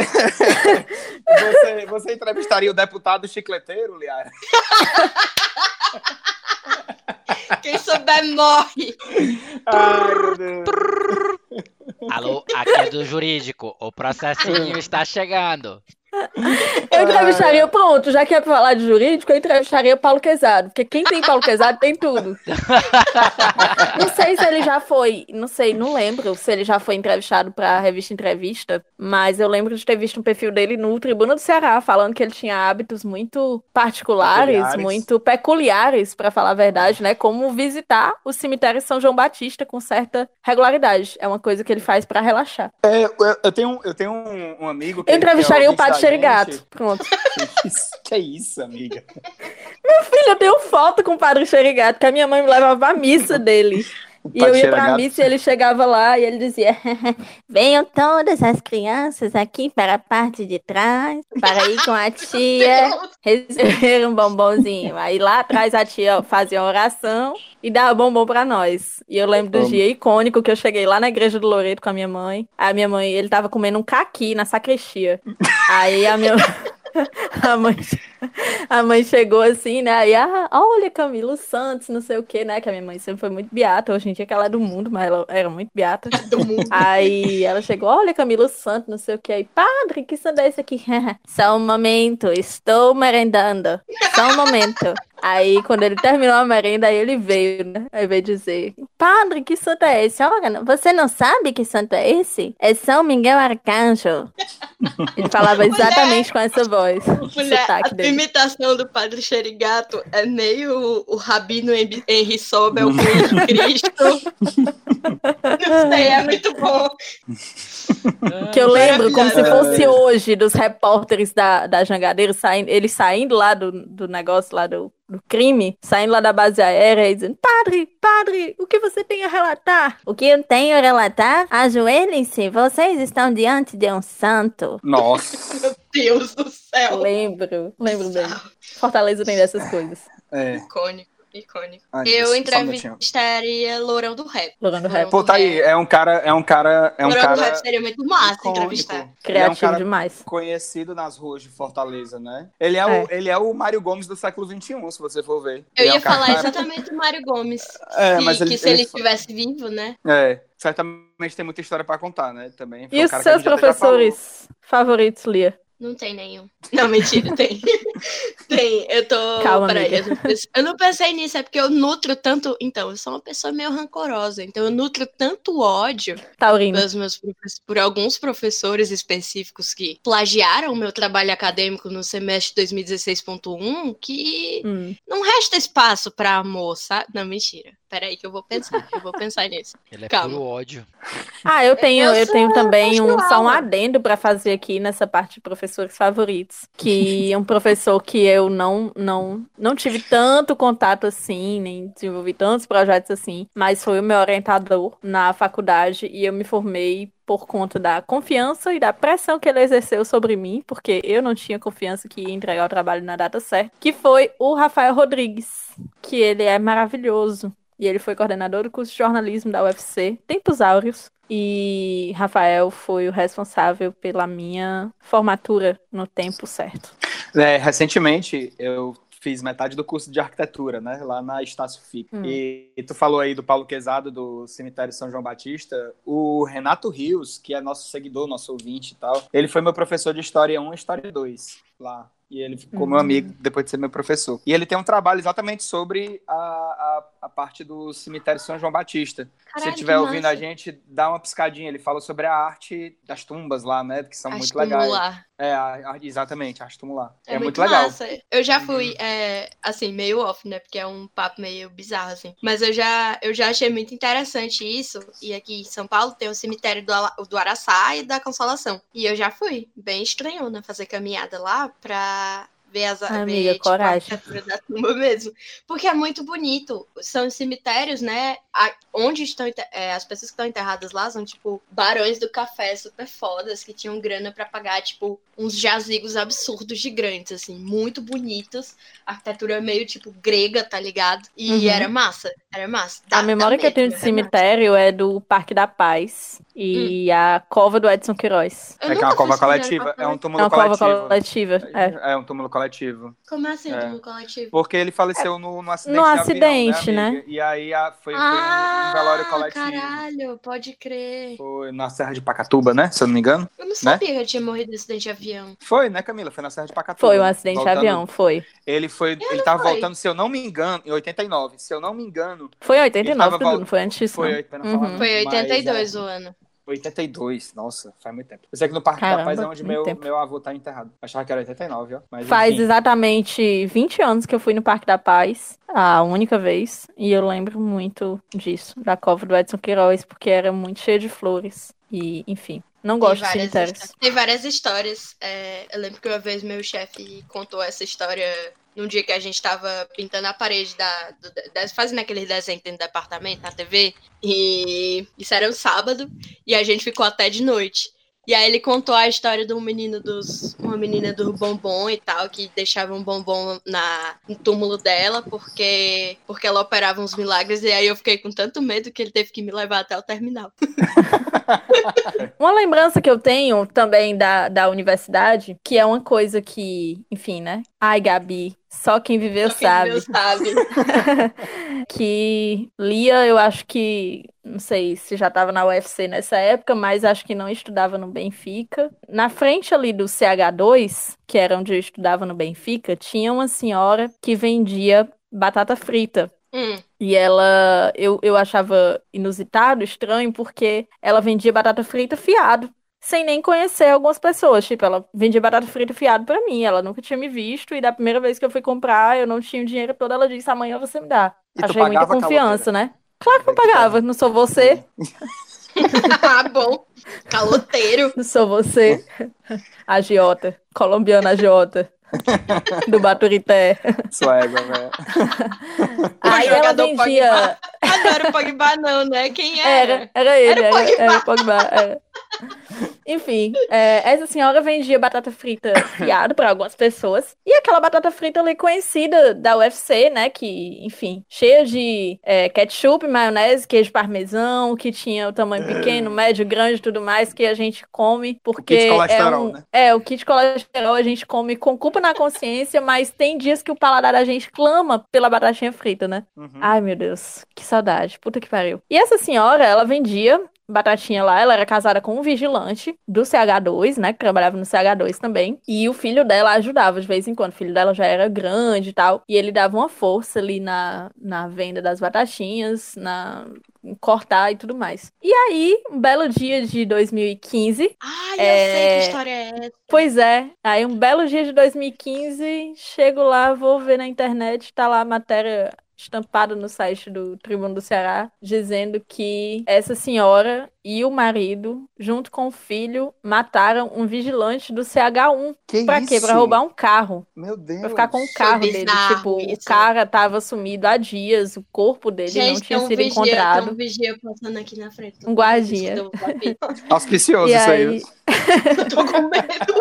você, você entrevistaria o deputado chicleteiro, Liara? Quem souber morre. Ai, meu Deus. Alô, aqui é do jurídico. O processinho está chegando. Eu entrevistaria, pronto, já que é pra falar de jurídico, eu entrevistaria Paulo Quezado, porque quem tem Paulo Quezado tem tudo. Não sei se ele já foi, não sei, não lembro se ele já foi entrevistado pra revista Entrevista, mas eu lembro de ter visto um perfil dele no Tribuna do Ceará, falando que ele tinha hábitos muito particulares, Peculiares. muito peculiares, pra falar a verdade, né? Como visitar o cemitério São João Batista com certa regularidade. É uma coisa que ele faz pra relaxar. É, eu, tenho, eu tenho um, um amigo que Eu entrevistaria é o Padre Xerigato. gente. Pronto. Que isso, que é isso, amiga? Filha, eu tenho foto com o Padre Xerigato, que a minha mãe me levava pra missa dele. E eu ia pra missa e ele chegava lá e ele dizia: Venham todas as crianças aqui para a parte de trás, para ir com a tia receber um bombonzinho. Aí lá atrás a tia fazia uma oração e dava bombom pra nós. E eu lembro do dia icônico que eu cheguei lá na igreja do Loreto com a minha mãe. A minha mãe, ele tava comendo um caqui na sacristia. Aí a minha. A mãe, a mãe chegou assim, né? Aí, ah, olha, Camilo Santos, não sei o quê, né? Que a minha mãe sempre foi muito beata. Hoje em dia que ela é do mundo, mas ela era muito beata. Do mundo. Aí ela chegou, olha, Camilo Santos, não sei o que. Aí, padre, que santo é esse aqui? Só um momento, estou merendando. Só um momento. Aí, quando ele terminou a merenda, aí ele veio, né? Aí veio dizer, padre, que santo é esse? Olha, você não sabe que santo é esse? É São Miguel Arcanjo. Ele falava exatamente com essa voz. Mulher, a dele. imitação do Padre Xerigato é meio o Rabino Henri Sobel com o Cristo. Não sei, é muito bom. Que eu lembro como se fosse hoje dos repórteres da, da Jangadeiro, saindo, eles saindo lá do, do negócio lá do, do crime, saindo lá da base aérea e dizendo: Padre, padre, o que você tem a relatar? O que eu tenho a relatar? Ajoelhem-se, vocês estão diante de um santo. Nossa. Meu Deus do céu. Lembro, lembro bem. Fortaleza tem dessas coisas. É. Icônico. Icônico. Ah, Eu um entrevistaria Lourão do Rap. Lourão do Rap. Pô, tá aí, é um cara, é um cara, é um Lourão do Rap cara seria muito massa icônico. entrevistar. Ele é um Criativo cara demais. conhecido nas ruas de Fortaleza, né? Ele é, É. O, ele é o Mário Gomes do século XXI, se você for ver. Eu Ele é ia um cara falar tá- exatamente do Mário Gomes. É, que, mas ele- que se ele ele estivesse vivo, né? É, certamente tem muita história pra contar, né? Também. E um os cara seus professores favoritos, Lia? Não tem nenhum. Não, mentira, tem. tem. Eu tô. Calma, Peraí, amiga. eu não, pensei, eu não pensei nisso, é porque eu nutro tanto. Então, eu sou uma pessoa meio rancorosa. Então, eu nutro tanto ódio pelos meus profes- por alguns professores específicos que plagiaram o meu trabalho acadêmico no semestre 2016.1 que Hum. não resta espaço pra amor, sabe? Não, mentira. Peraí que eu vou pensar. Eu vou pensar nisso. Ele é Calma. puro ódio. Ah, eu tenho, Eu eu, sou tenho também um, só um adendo para fazer aqui nessa parte de professores favoritos, que é um professor que eu não, não, não tive tanto contato assim, nem desenvolvi tantos projetos assim, mas foi o meu orientador na faculdade e eu me formei por conta da confiança e da pressão que ele exerceu sobre mim, porque eu não tinha confiança que ia entregar o trabalho na data certa, que foi o Rafael Rodrigues, que ele é maravilhoso. E ele foi coordenador do curso de jornalismo da UFC, Tempos Áureos. E Rafael foi o responsável pela minha formatura no tempo certo. É, recentemente eu fiz metade do curso de arquitetura, né? Lá na Estácio FIC. Hum. E, e tu falou aí do Paulo Quezado, do cemitério São João Batista. O Renato Rios, que é nosso seguidor, nosso ouvinte e tal, ele foi meu professor de História 1 e História 2 lá. E ele ficou meu Hum. amigo depois de ser meu professor. E ele tem um trabalho exatamente sobre a, a, a parte do cemitério São João Batista. Se Caralho, estiver que ouvindo a gente, dá uma piscadinha. Ele fala sobre a arte das tumbas lá, né? Que são Acho muito que legais. É, a- a- exatamente, arte tumular. É, É, muito, muito, legal. massa. Eu já fui, é, assim, meio off, né? Porque é um papo meio bizarro, assim. Mas eu já, eu já achei muito interessante isso. E aqui em São Paulo tem o cemitério do, do Araçá e da Consolação. E eu já fui, bem estranhona, fazer caminhada lá pra uh, ver as Ai, ver, amiga, tipo, a coragem. arquitetura da tumba mesmo. Porque é muito bonito. São cemitérios, né? a- onde estão é, as pessoas que estão enterradas lá são, tipo, barões do café super fodas que tinham grana pra pagar, tipo, uns jazigos absurdos de grandes, assim, muito bonitos. Arquitetura meio, tipo, grega, tá ligado? E Uhum. era massa, era massa. A Dá- memória dá que eu tenho de medo, era massa. cemitério é do Parque da Paz e a cova do Edson Queiroz. Eu É que é uma cova cemitério coletiva. É um túmulo É uma cova coletivo. coletiva. É. É um túmulo coletivo. Como assim, É. túmulo coletivo? Porque ele faleceu no, no acidente. No de avião, acidente, né? né? E aí a- foi, foi um, ah, um velório coletivo. caralho, pode crer. Foi na Serra de Pacatuba, né? Se eu não me engano. Eu não sabia que eu tinha morrido nesse acidente de avião. Foi, né, Camila? Foi na Serra de Pacatuba. Foi um acidente Voltando- de avião, foi. Ele foi. Eu Ele tava foi. voltando, se eu não me engano, em 89. Se eu não me engano, Foi em Ele 89, tava Dudu, vol- não foi antes disso, foi não. 80 Uhum. Foi mas, 82 é, o ano. 82, nossa, faz muito tempo. Eu sei que no Parque da Caramba, Paz é onde meu, tempo. meu avô tá enterrado. Achava que era 89, ó. Mas, Faz enfim. exatamente 20 anos que eu fui no Parque da Paz, a única vez, e eu lembro muito disso, da cova do Edson Queiroz, porque era muito cheia de flores. E, enfim, não gosto de várias cemitérios. Tem várias histórias. É, eu lembro que uma vez meu chefe contou essa história num dia que a gente tava pintando a parede da, do, da- fazendo aquele desenho dentro do apartamento, na TV. E isso era um sábado. E a gente ficou até de noite. E aí ele contou a história de um menino dos. Uma menina do bombom e tal, que deixava um bombom na, no túmulo dela, porque, porque ela operava uns milagres. E aí eu fiquei com tanto medo que ele teve que me levar até o terminal. Uma lembrança que eu tenho também da, da universidade, que é uma coisa que, enfim, né? Ai, Gabi, só quem viveu Só quem sabe. viveu sabe. que Lia, eu acho que, não sei se já estava na UFC nessa época, mas acho que não estudava no Benfica. Na frente ali do CH2, que era onde eu estudava no Benfica, tinha uma senhora que vendia batata frita. Hum. E ela, eu, eu achava inusitado, estranho, porque ela vendia batata frita fiado, sem nem conhecer algumas pessoas. Tipo, ela vendia batata frita fiado pra mim, ela nunca tinha me visto, e da primeira vez que eu fui comprar, eu não tinha o dinheiro todo, ela disse, amanhã você me dá. E Achei muita confiança, né? Claro que eu pagava, não sou você, ah, bom. Caloteiro. não sou você. Agiota, colombiana agiota, do Baturité. Sua égua, velho. Aí ela vendia... Ah, não era o Pogba, não, né? Quem Era, era? era ele, Era o era, Pogba. era o Pogba. era. Enfim, é, essa senhora vendia batata frita fiado para algumas pessoas. E aquela batata frita ali conhecida da UFC, né? Que, enfim, cheia de é, ketchup, maionese, queijo parmesão, que tinha o tamanho pequeno, médio, grande e tudo mais, que a gente come porque kit é colesterol, um. né? É, o kit colesterol a gente come com culpa na consciência, mas tem dias que o paladar da gente clama pela batatinha frita, né? Uhum. Ai, meu Deus, que saudade. Puta que pariu. E essa senhora, ela vendia batatinha lá, ela era casada com um vigilante do CH2, né, que trabalhava no CH2 também, e o filho dela ajudava de vez em quando, o filho dela já era grande e tal, e ele dava uma força ali na, na venda das batatinhas, na cortar e tudo mais. E aí, um belo dia de 2015, Ai, eu É, sei que história é essa. Pois é, aí um belo dia de 2015, chego lá, vou ver na internet, tá lá a matéria estampada no site do Tribuno do Ceará, dizendo que essa senhora e o marido, junto com o filho, mataram um vigilante do CH1. Que Pra quê? isso? Pra roubar um carro. Meu Deus. Pra ficar com o carro dele. bizarro Tipo, o isso. cara tava sumido há dias, o corpo dele não Gente, tinha tem um sido vigia, tem encontrado. um vigia passando aqui na frente. Um guardinha. Auspicioso isso aí. Aí, tô com medo.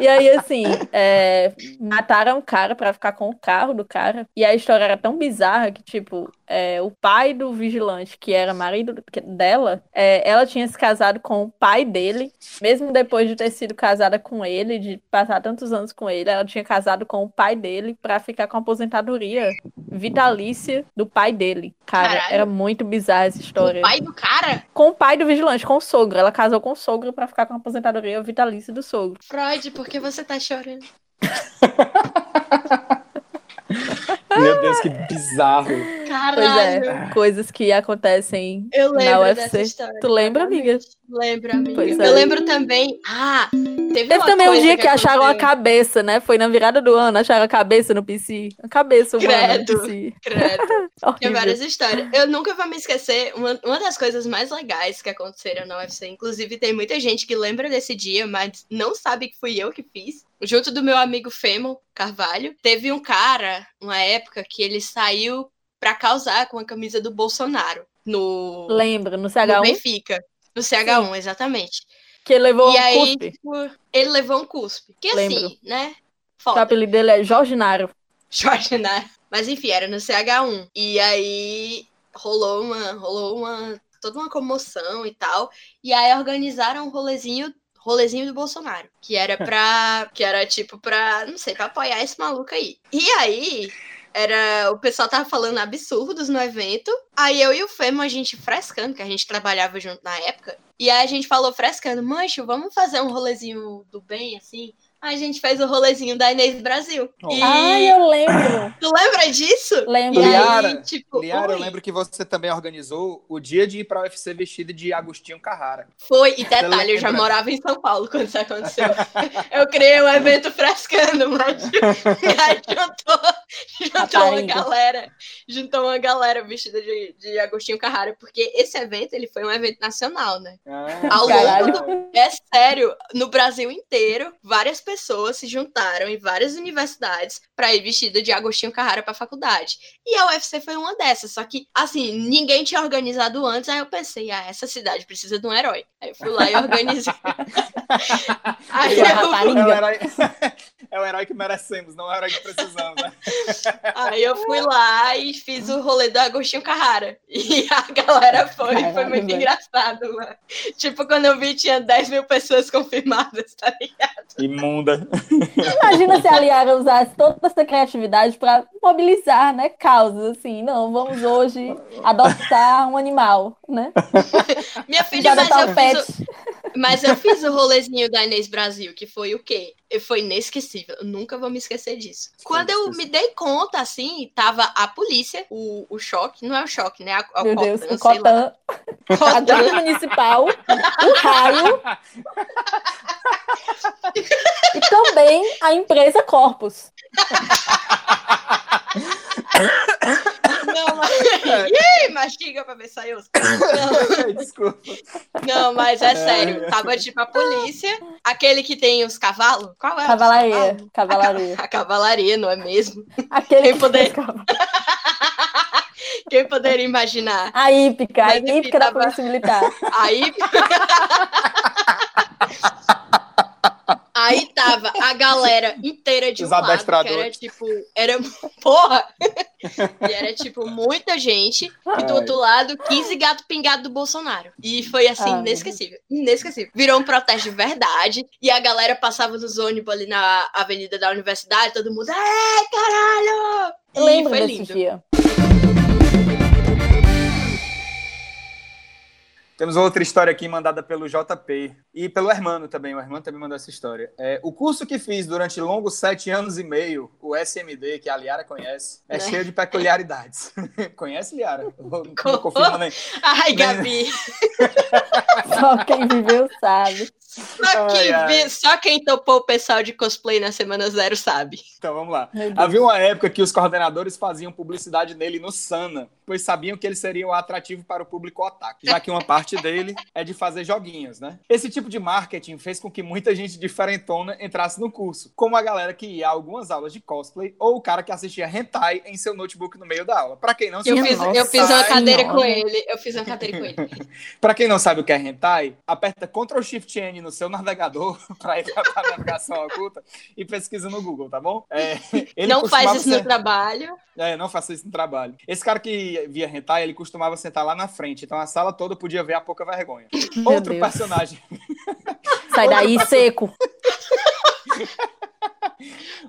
E aí, assim, é, mataram o cara pra ficar com o carro do cara. E a história era tão bizarra que, tipo, é, o pai do vigilante, que era marido dela, é, ela tinha se casado com o pai dele. Mesmo depois de ter sido casada com ele, de passar tantos anos com ele, ela tinha casado com o pai dele pra ficar com a aposentadoria vitalícia do pai dele. Cara, Caralho. era muito bizarra essa história. O pai do cara? Com o pai do vigilante, com o sogro. Ela casou com o sogro pra ficar com a aposentadoria vitalícia do sogro. Freud, por que você tá chorando? Meu Deus, que bizarro. Pois Caralho. é, coisas que acontecem Eu na lembro UFC. dessa história. Tu lembra, amiga? Lembro, amiga. Pois Eu é. lembro também. Ah, teve, Teve uma também um dia que, acharam a cabeça, né? Foi na virada do ano, acharam a cabeça no PC. A cabeça humana Credo. no PC. Credo. Tem várias histórias. Eu nunca vou me esquecer. Uma, uma das coisas mais legais que aconteceram na UFC. Inclusive, tem muita gente que lembra desse dia, mas não sabe que fui eu que fiz. Junto do meu amigo Femo Carvalho. Teve um cara, uma época, que ele saiu pra causar com a camisa do Bolsonaro. No, Lembra, no no CH1, Benfica. No CH1, exatamente. que ele levou e um aí, cuspe. tipo, ele levou um cuspe. Que assim, Lembro. né? O Foda. apelido dele é Jorge Naro. Jorge, né? Mas enfim, era no CH1. E aí rolou uma, rolou uma, toda uma comoção e tal. E aí organizaram um rolezinho, rolezinho do Bolsonaro, que era pra, que era tipo pra, não sei, pra apoiar esse maluco aí. E aí era, o pessoal tava falando absurdos no evento. Aí eu e o Femo, a gente frescando, que a gente trabalhava junto na época. E aí a gente falou frescando, mancho, vamos fazer um rolezinho do bem, assim? A gente fez o rolezinho da Inês Brasil. Oh. E... Ai, eu lembro. Tu lembra disso? Lembro. E Liara, aí, tipo, Liara, eu lembro que você também organizou o dia de ir pra UFC vestido de Agostinho Carrara. Foi, e detalhe, eu já morava em São Paulo quando isso aconteceu. Eu criei um evento frescando, mas e aí juntou, juntou uma galera, juntou uma galera vestida de, de Agostinho Carrara, porque esse evento ele foi um evento nacional, né? Ao Caralho. longo do, é sério, no Brasil inteiro, várias pessoas se juntaram em várias universidades pra ir vestida de Agostinho Carrara pra faculdade. E a UFC foi uma dessas, só que assim, ninguém tinha organizado antes, aí eu pensei, ah, essa cidade precisa de um herói. Aí eu fui lá e organizei. aí, Uma eu. É o, herói, herói que merecemos, não é o herói que precisamos, né? aí eu fui lá e fiz o rolê do Agostinho Carrara. E a galera foi, foi Caralho, muito engraçado, mano. Tipo, quando eu vi, tinha 10 mil pessoas confirmadas, tá ligado? Imunda. Imagina se a Liara usasse toda essa criatividade pra mobilizar, né, causas, assim. Não, vamos hoje adotar um animal, né? Minha filha, mas eu, um fiz mas eu fiz o rolezinho da Inês Brasil, que foi o quê? Foi inesquecível. Eu nunca vou me esquecer disso. Quando eu me dei conta, assim, tava a polícia, o, o choque, não é o choque, né? A, a Meu Deus, Cotan, o sei lá. Cotan, a Cotan. Guarda Municipal, o raio e também a empresa Corpus. Não, mas... É. Ih, mastiga pra ver se saiu. Não, Desculpa. não, mas é sério. Tava tipo a polícia, aquele que tem os cavalos. Qual é? Cavalaria, cavalaria. A cavalaria, não é mesmo? Aquele Quem que poder-. Quem poderia imaginar? A hípica, a hípica da tava- Polícia Militar. Aí. Aí tava a galera inteira de um Os lado, que era tipo, era porra! E era tipo muita gente, e do Ai. outro lado, 15 gato pingado do Bolsonaro. E foi assim, Ai. inesquecível. Inesquecível. Virou um protesto de verdade, e a galera passava nos ônibus ali na avenida da universidade, todo mundo, é, caralho! E Eu lembro foi desse lindo. dia. Temos outra história aqui mandada pelo JP e pelo Hermano também. O Hermano também mandou essa história. É, o curso que fiz durante longos sete anos e meio, o SMD, que a Liara conhece, é Né? cheio de peculiaridades. conhece, Liara? Não não confirma nem. Ai, Nem- Gabi, Só quem viveu sabe. só quem, Ai, ai. vi- só quem topou o pessoal de cosplay na semana zero sabe. Então vamos lá. Havia uma época que os coordenadores faziam publicidade nele no Sana, pois sabiam que ele seria o atrativo para o público otaku, já que uma parte dele é de fazer joguinhos, né? Esse tipo de marketing fez com que muita gente diferentona entrasse no curso, como a galera que ia a algumas aulas de cosplay ou o cara que assistia hentai em seu notebook no meio da aula. Para quem não Eu Minha fiz, nossa eu fiz uma cadeira com ele. Eu fiz uma cadeira com ele. Para quem não sabe o que é hentai, aperta Ctrl Shift N no seu navegador para ir para a navegação oculta e pesquisa no Google, tá bom? É, ele não faz isso no ser- trabalho. É, não faça isso no trabalho. Esse cara que via hentai, ele costumava sentar lá na frente, então a sala toda podia ver a pouca vergonha. Meu Outro Deus. personagem, Sai daí, seco.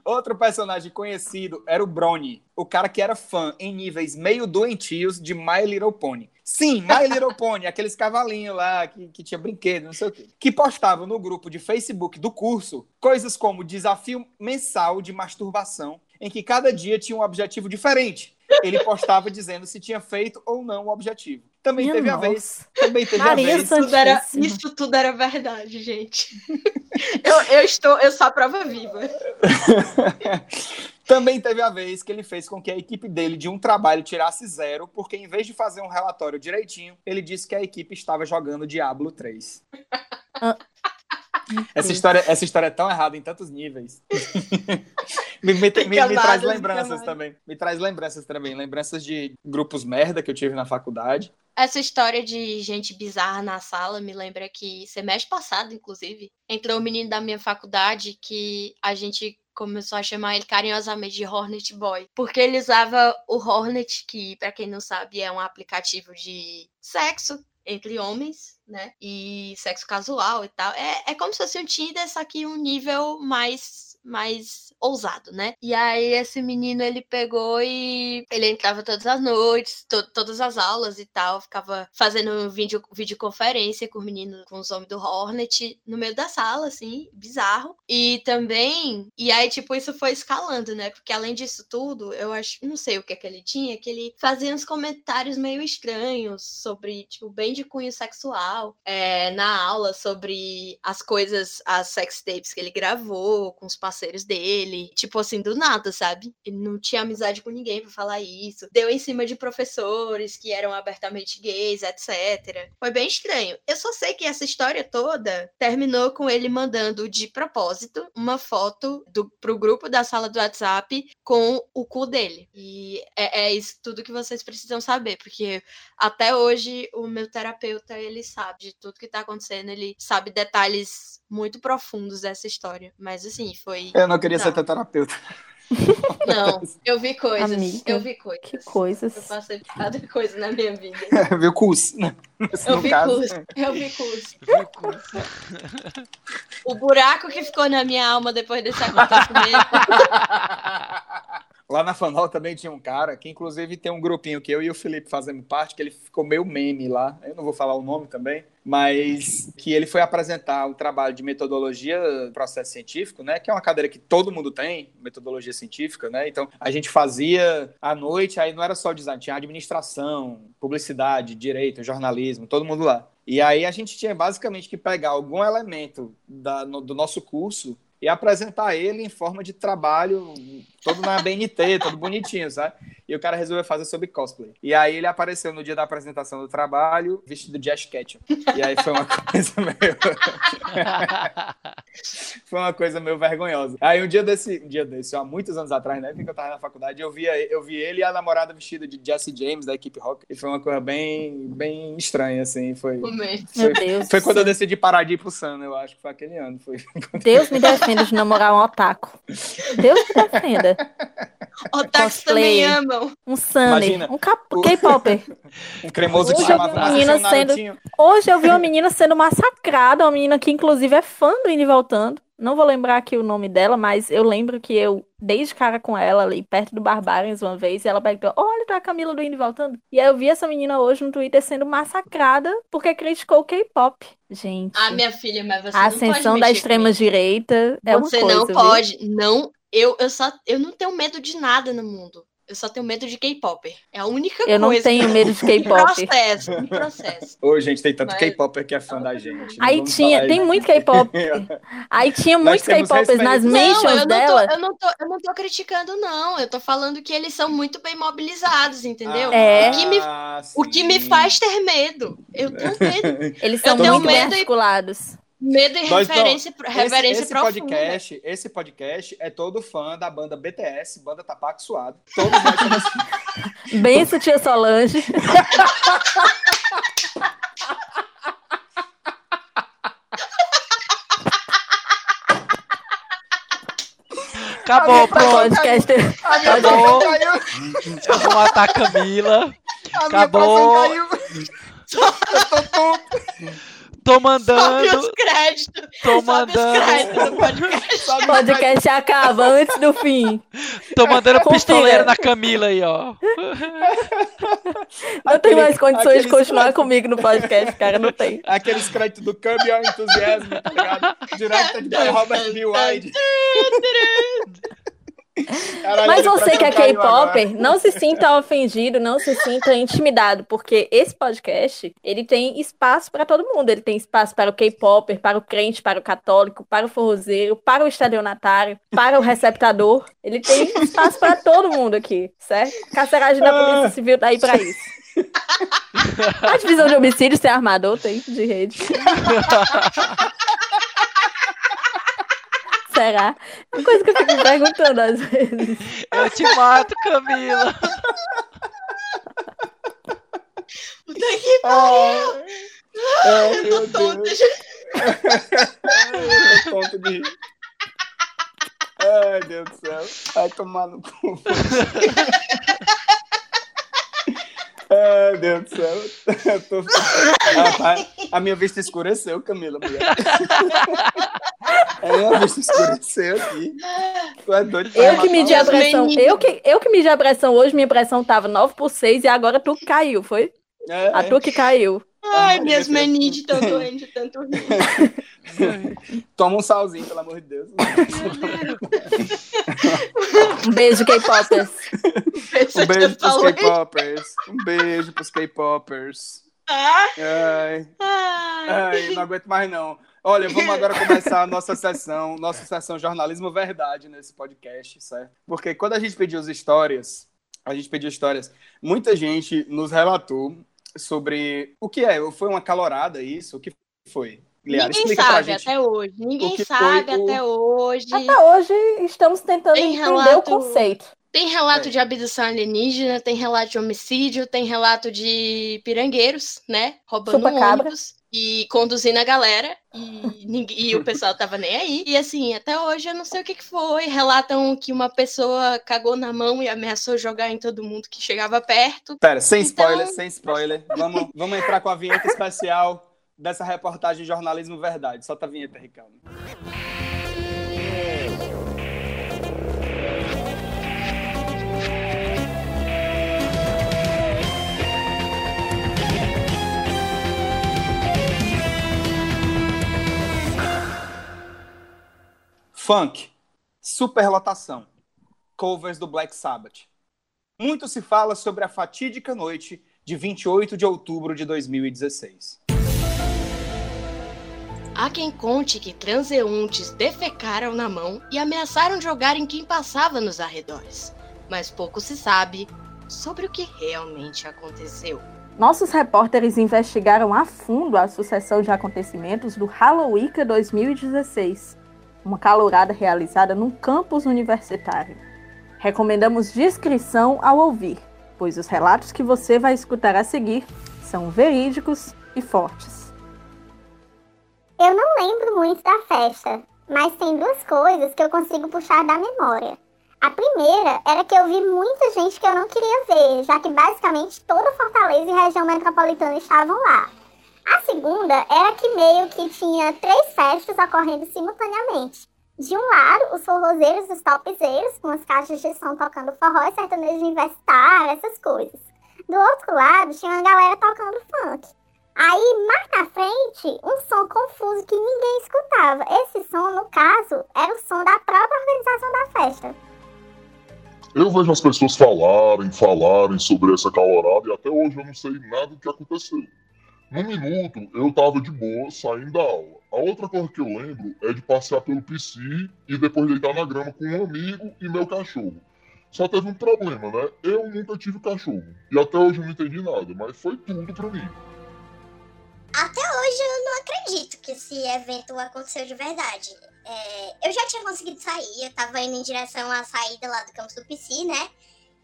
outro personagem conhecido era o Brony, o cara que era fã em níveis meio doentios de My Little Pony. Sim, My Little Pony, aqueles cavalinhos lá que, que tinha brinquedo, não sei o quê. Que postava no grupo de Facebook do curso coisas como desafio mensal de masturbação, em que cada dia tinha um objetivo diferente. Ele postava dizendo se tinha feito ou não o objetivo. Também Minha teve a nossa. vez. Também teve Maria a vez. Santíssima. Tudo era, isso tudo era verdade, gente. eu, eu estou, eu sou a prova viva. Também teve a vez que ele fez com que a equipe dele de um trabalho tirasse zero, porque em vez de fazer um relatório direitinho, ele disse que a equipe estava jogando Diablo 3. Essa história, essa história é tão errada em tantos níveis. me, me- me- me traz lembranças também. Me traz lembranças também. Lembranças de grupos merda que eu tive na faculdade. Essa história de gente bizarra na sala me lembra que semestre passado, inclusive, entrou um menino da minha faculdade que a gente começou a chamar ele carinhosamente de Hornet Boy, porque ele usava o Hornet, que pra quem não sabe é um aplicativo de sexo entre homens, né? E sexo casual e tal. É, é como se fosse um Tinder, só que um nível mais mais ousado, né? E aí esse menino ele pegou e ele entrava todas as noites, to- todas as aulas e tal, ficava fazendo vídeo, videoconferência com o menino, com os homens do Hornet no meio da sala, assim, bizarro. E também, e aí tipo isso foi escalando, né? Porque além disso tudo, eu acho, não sei o que é que ele tinha, que ele fazia uns comentários meio estranhos sobre, tipo, bem de cunho sexual, é, na aula sobre as coisas, as sex tapes que ele gravou com os parceiros dele, tipo assim, do nada, sabe? Ele não tinha amizade com ninguém pra falar isso. Deu em cima de professores que eram abertamente gays, etc. Foi bem estranho. Eu só sei que essa história toda terminou com ele mandando de propósito uma foto do, pro grupo da sala do WhatsApp com o cu dele. E é, é isso tudo que vocês precisam saber, porque até hoje o meu terapeuta ele sabe de tudo que tá acontecendo, ele sabe detalhes muito profundos dessa história. Mas assim, foi. Eu não queria ser teu terapeuta. Não, eu vi coisas. Amiga, eu vi coisas. Que coisas. Eu passei por cada coisa na minha vida. Viu curso? Eu No vi caso, curso. Eu vi curso. O buraco que ficou na minha alma depois desse acontecimento. Lá na Fanol também tinha um cara que, inclusive, tem um grupinho que eu e o Felipe fazemos parte, que ele ficou meio meme lá. Eu não vou falar o nome também, mas que ele foi apresentar um trabalho de metodologia do processo científico, né? Que é uma cadeira que todo mundo tem, metodologia científica, né? Então a gente fazia à noite, aí não era só design, tinha administração, publicidade, direito, jornalismo, todo mundo lá. E aí a gente tinha basicamente que pegar algum elemento da- no- do nosso curso e apresentar ele em forma de trabalho, todo na BNT, todo bonitinho, sabe? E o cara resolveu fazer sobre cosplay. E aí ele apareceu no dia da apresentação do trabalho, vestido de Ash Ketchum. E aí foi uma coisa meio... foi uma coisa meio vergonhosa. Aí um dia desse, um dia desse, há muitos anos atrás, né, que eu tava na faculdade, eu via, eu vi ele e a namorada vestida de Jesse James da equipe Rock, e foi uma coisa bem, bem estranha, assim, foi... Momento. Meu Deus. Foi do quando eu decidi parar de ir pro Sun, eu acho que foi aquele ano. Foi... Deus me defenda de namorar um otaku. Deus me defenda. Otakus Cosplay. também amam. Um Sunny, Imagina, um K-Popper. Um cremoso que Hoje eu vi uma menina sendo-. Hoje eu vi uma menina sendo massacrada, uma menina que inclusive é fã do Indo e Voltando. Não vou lembrar aqui o nome dela, mas eu lembro que eu dei de cara com ela ali perto do Barbarians uma vez e ela perguntou: Olha, é a Camila do Indo e Voltando. E aí eu vi essa menina hoje no Twitter sendo massacrada porque criticou o K-pop. Gente, Ah, minha filha, mas você a não pode ascensão da extrema-direita é uma Você coisa. não viu? pode, não. Eu, eu só eu não tenho medo de nada no mundo. Eu só tenho medo de K-pop. É a única Eu não coisa. tenho medo de Um K-pop. processo, um processo. Ô, gente, tem tanto Mas- K-Popper que é fã da gente. não Aí tinha, tem isso. muito K-pop. Aí tinha muitos K-popers nas. Não, eu mentions não, dela. tô, eu, não tô, eu não tô criticando, não. Eu tô falando que eles são muito bem mobilizados, entendeu? É. O, que me, Ah, o que me faz ter medo. Eu tenho medo. Eles são Eu muito bem medo e- articulados. Medo e Nós não- referência, reverência esse, esse profunda. podcast, esse podcast é todo fã da banda BTS, banda Tapaco Suado. Todos nós somos Benção, tia Solange. Acabou, pronto. Podcast. A minha Acabou. Eu vou matar a Camila. A minha Acabou. pressão caiu. Eu tô tonto. Tô Sobe mandando. os créditos. Tô Sobe os mandando. créditos do podcast. Sabe, Podcast acaba antes do fim. Tô mandando Confia. pistoleiro na Camila aí, ó. Não tem mais condições de continuar comigo no podcast, cara. Não tem. Aqueles créditos do Curb Your Enthusiasm, tá ligado? Directed by Robert B. Wide. Caralho, Mas você que é. K-Popper, não se sinta ofendido, não se sinta intimidado, porque esse podcast, ele tem espaço para todo mundo. Ele tem espaço para o K-Popper, para o crente, para o católico, para o forrozeiro, para o estalionatário, para o receptador. Ele tem espaço para todo mundo aqui, certo? Carceragem da Polícia Civil tá aí para isso. A divisão de homicídios tem armador, tem de rede. Será? É uma coisa que eu fico me perguntando às vezes. Eu te mato, Camila. Puta que Ai, ai, meu eu tô Deus. tonta. Eu tô tonto de rir. Ai, Deus do céu. Vai tomar no cu. Ai, Deus do céu. Tô... Rapaz, a minha vista escureceu, Camila, mulher. A minha vista escureceu aqui. Tu é doido Eu que medi a pressão. Eu que, eu que medi a pressão hoje, minha pressão tava 9 por 6 e agora tu caiu, foi? É, A tua que caiu. Ai, minhas Deus. meninas estão doendo de tanto rir. Toma um salzinho, pelo amor de Deus. Um beijo, K-Popers. Um beijo pros K-Popers. Um beijo pros K-Popers. Ah, Ai, ai. ai, não aguento mais não. Olha, vamos agora começar a nossa sessão, nossa sessão Jornalismo Verdade nesse podcast, certo? Porque quando a gente pediu as histórias, a gente pediu histórias, muita gente nos relatou sobre o que é, foi uma calorada isso, o que foi? Liara, Ninguém sabe gente. até hoje. Ninguém sabe foi o- até hoje. Até hoje estamos tentando Tem entender relato- o conceito. Tem relato É. de abdução alienígena, tem relato de homicídio, tem relato de pirangueiros, né? Roubando Chupa-cabra. ônibus e conduzindo a galera. E, e o pessoal tava nem aí. E assim, até hoje eu não sei o que, que foi. Relatam que uma pessoa cagou na mão e ameaçou jogar em todo mundo que chegava perto. Pera, sem Então- spoiler, sem spoiler. Vamos, vamos entrar com a vinheta especial dessa reportagem Jornalismo Verdade. Solta a vinheta, Ricardo. Funk, superlotação, covers do Black Sabbath. Muito se fala sobre a fatídica noite de 28 de outubro de 2016. Há quem conte que transeuntes defecaram na mão e ameaçaram jogar em quem passava nos arredores. Mas pouco se sabe sobre o que realmente aconteceu. Nossos repórteres investigaram a fundo a sucessão de acontecimentos do Halloween 2016. Uma calorada realizada num campus universitário. Recomendamos discrição ao ouvir, pois os relatos que você vai escutar a seguir são verídicos e fortes. Eu não lembro muito da festa, mas tem duas coisas que eu consigo puxar da memória. A primeira era que eu vi muita gente que eu não queria ver, já que basicamente toda Fortaleza e região metropolitana estavam lá. A segunda era que meio que tinha três festas ocorrendo simultaneamente. De um lado, os forrozeiros dos topzeiros, com as caixas de som tocando forró e sertanejo universitário, essas coisas. Do outro lado, tinha uma galera tocando funk. Aí, mais na frente, um som confuso que ninguém escutava. Esse som, no caso, era o som da própria organização da festa. Eu vejo as pessoas falarem, falarem sobre essa calorada e até hoje eu não sei nada do que aconteceu. No minuto, eu tava de boa, saindo da aula. A outra coisa que eu lembro é de passear pelo PC e depois deitar na grama com um amigo e meu cachorro. Só teve um problema, né? Eu nunca tive cachorro. E até hoje eu não entendi nada, mas foi tudo pra mim. Até hoje eu não acredito que esse evento aconteceu de verdade. É, eu já tinha conseguido sair, eu tava indo em direção à saída lá do campus do PC, né?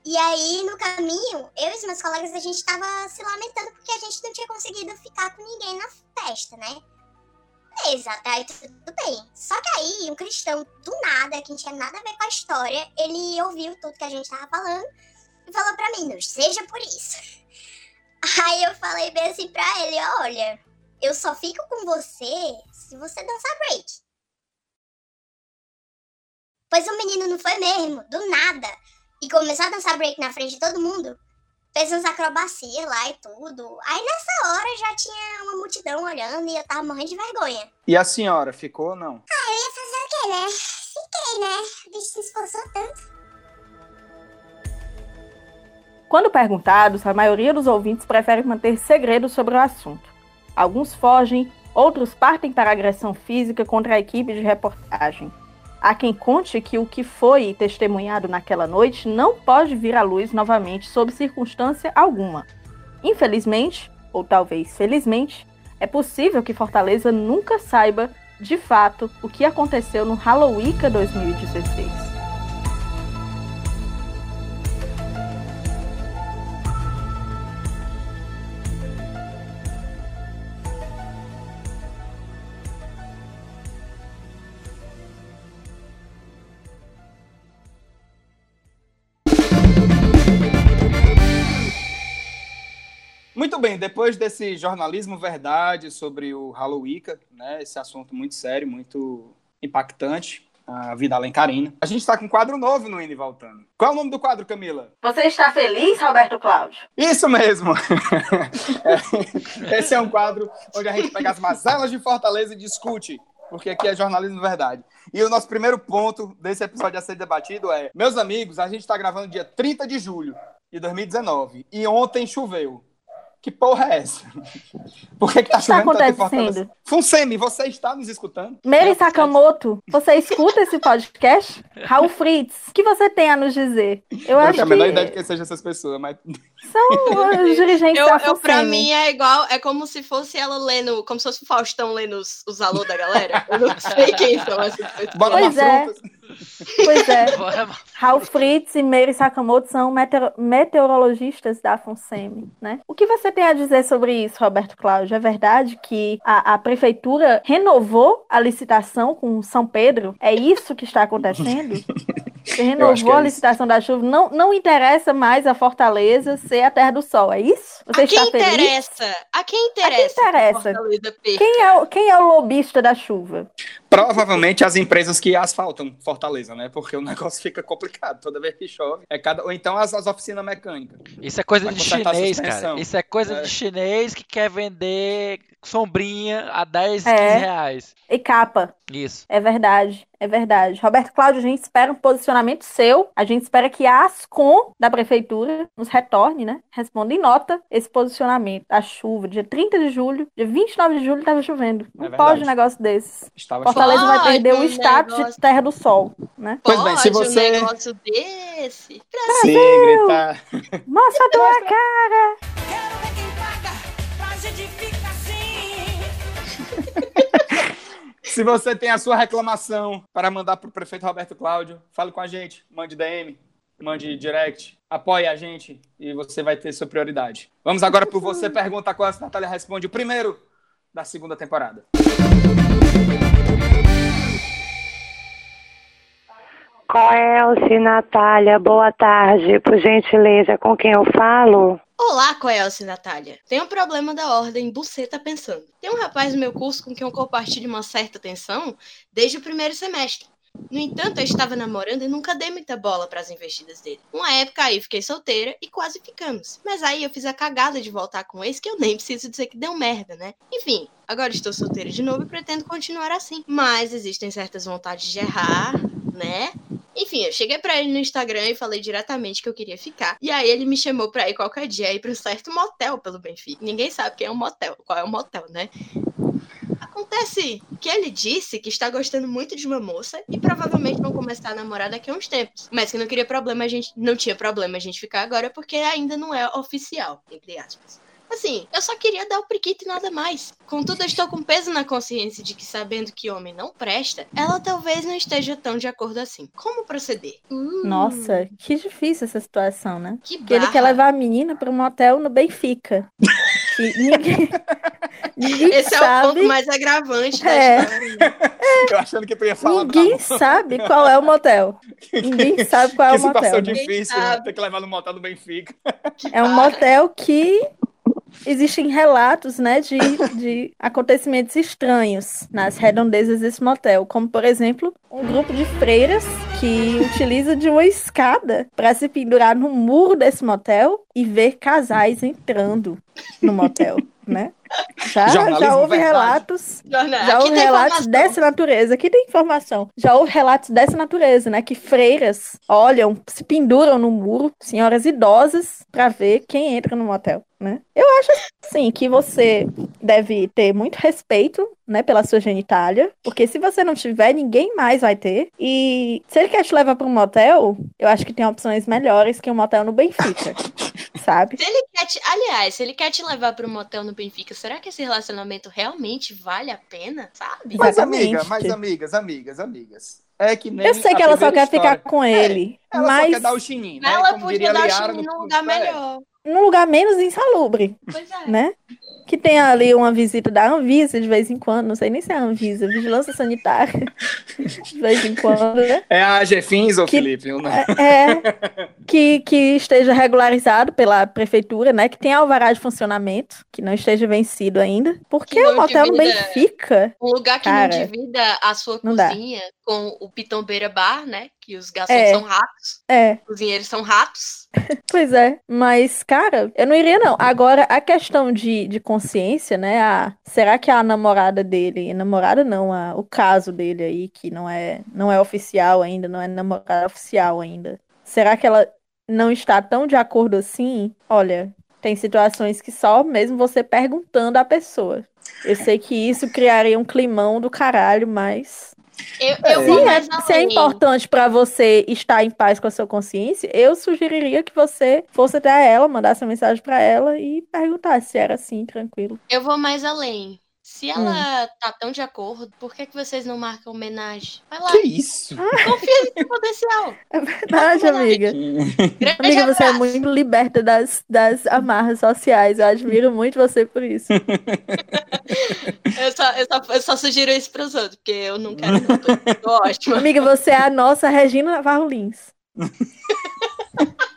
E aí, no caminho, eu e os meus colegas, a gente tava se lamentando porque a gente não tinha conseguido ficar com ninguém na festa, né? Beleza, até aí tudo bem. Só que aí, um cristão, do nada, que não tinha nada a ver com a história, ele ouviu tudo que a gente tava falando e falou pra mim, não seja por isso. Aí eu falei bem assim pra ele, olha, eu só fico com você se você dançar break. Pois o menino não foi mesmo, do nada e começou a dançar break na frente de todo mundo, fez umas acrobacias lá e tudo. Aí nessa hora já tinha uma multidão olhando e eu tava morrendo de vergonha. E a senhora, ficou ou não? Ah, eu ia fazer o quê, né? Fiquei, né? O bicho se esforçou tanto. Quando perguntados, a maioria dos ouvintes prefere manter segredo sobre o assunto. Alguns fogem, outros partem para agressão física contra a equipe de reportagem. Há quem conte que o que foi testemunhado naquela noite não pode vir à luz novamente sob circunstância alguma. Infelizmente, ou talvez felizmente, é possível que Fortaleza nunca saiba, de fato, o que aconteceu no Halloween 2016. Bem, depois desse jornalismo verdade sobre o Halloween, né, esse assunto muito sério, muito impactante, a vida além Carina. A gente está com um quadro novo no Indo e Voltando. Qual é o nome do quadro, Camila? Você está feliz, Roberto Cláudio? Isso mesmo! Esse é um quadro onde a gente pega as mazelas de Fortaleza e discute porque aqui é jornalismo verdade. E o nosso primeiro ponto desse episódio a ser debatido é: meus amigos, a gente está gravando dia 30 de julho de 2019 e ontem choveu. Que porra é essa? Por que, que tá está chovendo tanto em acontecendo? Funsemi, você está nos escutando? Mary Sakamoto, você escuta esse podcast? Raul Fritz, o que você tem a nos dizer? Eu Eu não acho tenho a menor ideia de que quem sejam essas pessoas, mas são os dirigentes Eu, da eu, pra FUNSEMI. mim é igual, é como se fosse ela lendo, como se fosse o Faustão lendo os, os alô da galera. Eu não sei quem são essas pessoas. bora Pois lá, é. frutas. Pois é. Raul Fritz e Mary Sakamoto são meteor- meteorologistas da FUNSEMI, né? O que você tem a dizer sobre isso, Roberto Cláudio? É verdade que a, a prefeitura renovou a licitação com São Pedro? É isso que está acontecendo? Você renovou é a licitação da chuva? Não, não interessa mais a Fortaleza ser a terra do sol, é isso? Você A quem está feliz? interessa? A quem interessa? que interessa? Fortaleza perca? Quem é, o- quem é o lobista da chuva? Provavelmente as empresas que asfaltam Fortaleza, né? Porque o negócio fica complicado toda vez que chove. É cada... Ou então as, as oficinas mecânicas. Isso é coisa de chinês, cara. Isso é coisa É. de chinês que quer vender sombrinha a 10, É. 15 reais. E capa. Isso. É verdade, é verdade. Roberto Cláudio, a gente espera um posicionamento seu. A gente espera que a Ascom da prefeitura nos retorne, né? Responda em nota esse posicionamento. A chuva, dia 30 de julho, dia 29 de julho estava chovendo. Não É pode um negócio desses. Estava Fortaleza vai Pode perder o um status negócio- de terra do sol, né? Pois bem, se você- um negócio desse? Sim, gritar. Mostra a tua cara! Quero ver quem paga pra gente ficar assim. Se você tem a sua reclamação para mandar para o prefeito Roberto Cláudio, fale com a gente, mande DM, mande direct, apoie a gente e você vai ter sua prioridade. Vamos agora para você pergunta qual a Natália responde o primeiro da segunda temporada. Coelce, Natália, boa tarde. Por gentileza, com quem eu falo? Olá, Coelce Natália. Tem um problema da ordem Buceta Pensando. Tem um rapaz no meu curso com quem eu compartilho uma certa atenção desde o primeiro semestre. No entanto, eu estava namorando e nunca dei muita bola para as investidas dele. Uma época aí fiquei solteira e quase ficamos. Mas aí eu fiz a cagada de voltar com esse que eu nem preciso dizer que deu merda, né? Enfim, agora estou solteira de novo e pretendo continuar assim. Mas existem certas vontades de errar, né? Enfim, eu cheguei pra ele no Instagram e falei diretamente que eu queria ficar. E aí ele me chamou pra ir qualquer dia ir pra um certo motel pelo Benfica. Ninguém sabe quem é um motel, qual é o motel, né? Acontece que ele disse que está gostando muito de uma moça e provavelmente vão começar a namorar daqui a uns tempos. Mas que não queria problema, a gente não tinha problema a gente ficar agora porque ainda não é oficial, entre aspas. Assim, eu só queria dar o priquito e nada mais. Contudo, eu estou com peso na consciência de que, sabendo que homem não presta, ela talvez não esteja tão de acordo assim. Como proceder? Hum. Nossa, que difícil essa situação, né? Que Porque ele barra. quer levar a menina para um motel no Benfica. Que ninguém, ninguém Esse é o sabe, ponto mais agravante da É. história. né? Eu achando que tu ia falar ninguém sabe qual é o motel. Ninguém sabe qual é Que o motel. situação né? difícil, né? sabe. ter que levar no motel do Benfica. É um motel que existem relatos, né, de, de acontecimentos estranhos nas redondezas desse motel, como por exemplo, um grupo de freiras que utiliza de uma escada para se pendurar no muro desse motel e ver casais entrando no motel, né? Já, já houve verdade. relatos Jornal- já Aqui houve relatos informação. dessa natureza. Aqui tem informação. Já houve relatos dessa natureza, né? Que freiras olham, se penduram no muro, senhoras idosas, pra ver quem entra no motel, né? Eu acho, assim, que você deve ter muito respeito, né, pela sua genitália, porque se você não tiver, ninguém mais vai ter. E se ele quer te levar pra um motel, eu acho que tem opções melhores que um motel no Benfica, sabe? Se ele quer te... Aliás, se ele quer te levar para um motel no Benfica, será que esse relacionamento realmente vale a pena? Sabe? Mas, Exatamente. amiga, mas, amigas, amigas, amigas. É que nem Eu sei que ela só quer ficar história. com ele, Ela só mas quer dar o chinim, né? Ela Como podia dar o no- num lugar é. melhor. num lugar menos insalubre. Pois é. né? Que tem ali uma visita da Anvisa de vez em quando, não sei nem se é a Anvisa, Vigilância Sanitária, de vez em quando, né? É a AGFins, ô Que- Felipe? Né? É, que, que esteja regularizado pela prefeitura, né? Que tenha alvará de funcionamento, que não esteja vencido ainda. Porque Que não o motel no Benfica, Um lugar que Cara, não divida a sua não dá. cozinha com o Pitombeira Bar, né? Que os garçons É. são ratos, é, os cozinheiros são ratos. Pois é, mas, cara, eu não iria, não. Agora, a questão de, de consciência, né? A, será que a namorada dele, namorada não, a, o caso dele aí, que não é, não é oficial ainda, não é namorada oficial ainda, será que ela não está tão de acordo assim? Olha, tem situações que só mesmo você perguntando à pessoa. Eu sei que isso criaria um climão do caralho, mas Eu, eu se vou é, se é importante pra você estar em paz com a sua consciência, eu sugeriria que você fosse até ela, mandasse uma mensagem pra ela e perguntasse se era assim, tranquilo. Eu vou mais além. Se Hum. ela tá tão de acordo, por que, que vocês não marcam homenagem? Vai lá, Que isso? confia no potencial. É verdade, amiga. Amiga, você é abraço. muito liberta das, das amarras sociais. Eu admiro muito você por isso. Eu só, eu, só, eu só sugiro isso pros outros, porque eu não quero. Não, tô, tô ótima. Amiga, você é a nossa Regina Navarro Lins.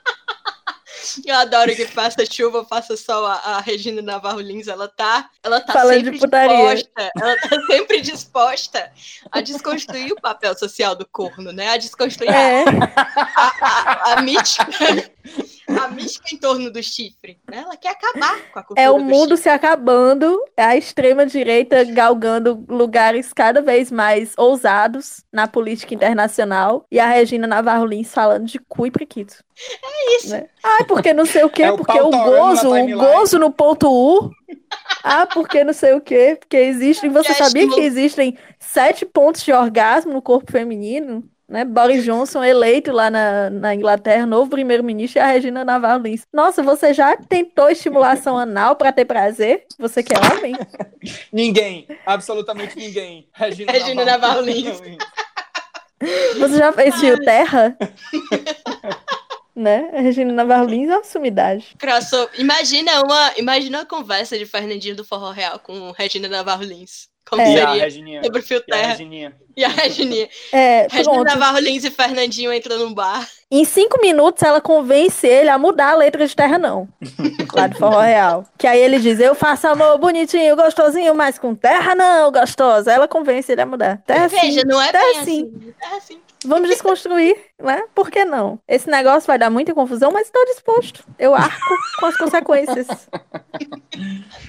Eu adoro que faça chuva, faça sol. A, a Regina Navarro Lins, ela tá, ela tá Falando sempre disposta. Ela tá sempre disposta a desconstruir o papel social do corno, né? A desconstruir a- É, a, a, a mística. A mística em torno do chifre. Né? Ela quer acabar com a cultura é o do mundo chifre. se acabando, é a extrema-direita galgando lugares cada vez mais ousados na política internacional e a Regina Navarro Lins falando de cu e prequito. É isso. né? Ah, porque não sei o quê, É o porque o na gozo, o gozo no ponto U. Ah, porque não sei o quê, porque existem. Você sabia que existem sete pontos de orgasmo no corpo feminino? Né? Boris Johnson eleito lá na, na Inglaterra, novo primeiro-ministro, e a Regina Navarro Lins. Nossa, você já tentou estimulação anal pra ter prazer? Você que é homem? Ninguém, absolutamente ninguém. Regina, Regina Navarro Lins. Você já fez fio terra? né? A Regina Navarro Lins é uma sumidade. Crossover. Imagina uma, imagina uma conversa de Fernandinho do Forró Real com Regina Navarro Lins. Como É. E a seria Regininha. sobre o fio E a terra Regininha. e a Regininha. É, Regina. Navarro Lins e Fernandinho entram num bar. Em cinco minutos ela convence ele a mudar a letra de terra, não. Lá do Forró Real. Que aí ele diz: Eu faço amor bonitinho, gostosinho, mas com terra não, gostosa. Ela convence ele a mudar. Terra Veja, sim, não é terra bem sim. assim. É assim. Vamos desconstruir, né? Por que não? Esse negócio vai dar muita confusão, mas estou disposto. Eu arco com as consequências.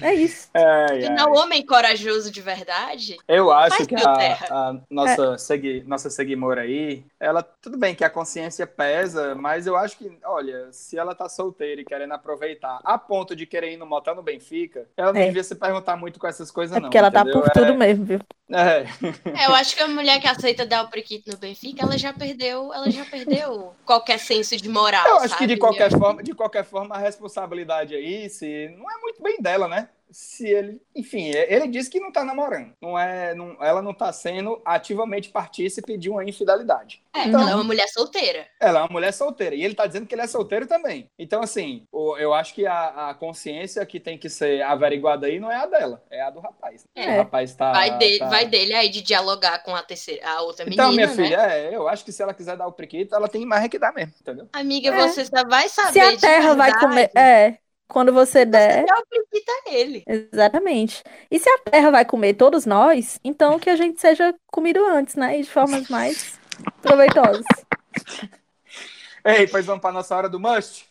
É isso. Ai, ai. Afinal, o homem corajoso de verdade. Eu acho que a, a nossa, segui, nossa seguimora aí, ela, tudo bem que a consciência pesa, mas eu acho que, olha, se ela tá solteira e querendo aproveitar a ponto de querer ir no motel no Benfica, ela não É. devia se perguntar muito com essas coisas, É não. porque ela tá entendeu? por tudo mesmo, viu? É, É, eu acho que a mulher que aceita dar o priquito no Benfica, ela já perdeu, ela já perdeu qualquer senso de moral. eu acho que sabe? de qualquer forma, de qualquer forma, a responsabilidade aí, se não é muito bem dela, né? Se ele, enfim, ele disse que não tá namorando. Não é, não, ela não tá sendo ativamente partícipe de uma infidelidade. É, Então- ela é uma mulher solteira. Ela é uma mulher solteira. E ele tá dizendo que ele é solteiro também. Então, assim, o- eu acho que a, a consciência que tem que ser averiguada aí não é a dela, é a do rapaz. É. O rapaz tá. vai, de- tá- vai dele aí de dialogar com a terceira, a outra Então, menina, minha né? filha, é, eu acho que se ela quiser dar o priquito, ela tem mais é que dar mesmo, entendeu? Amiga, É. você só vai saber Se a de terra vai comer. É, quando você se der. der o priquito a ele. Exatamente. E se a terra vai comer todos nós, então que a gente seja comido antes, né? E de formas mais proveitosas. Ei, pois vamos pra nossa hora do must?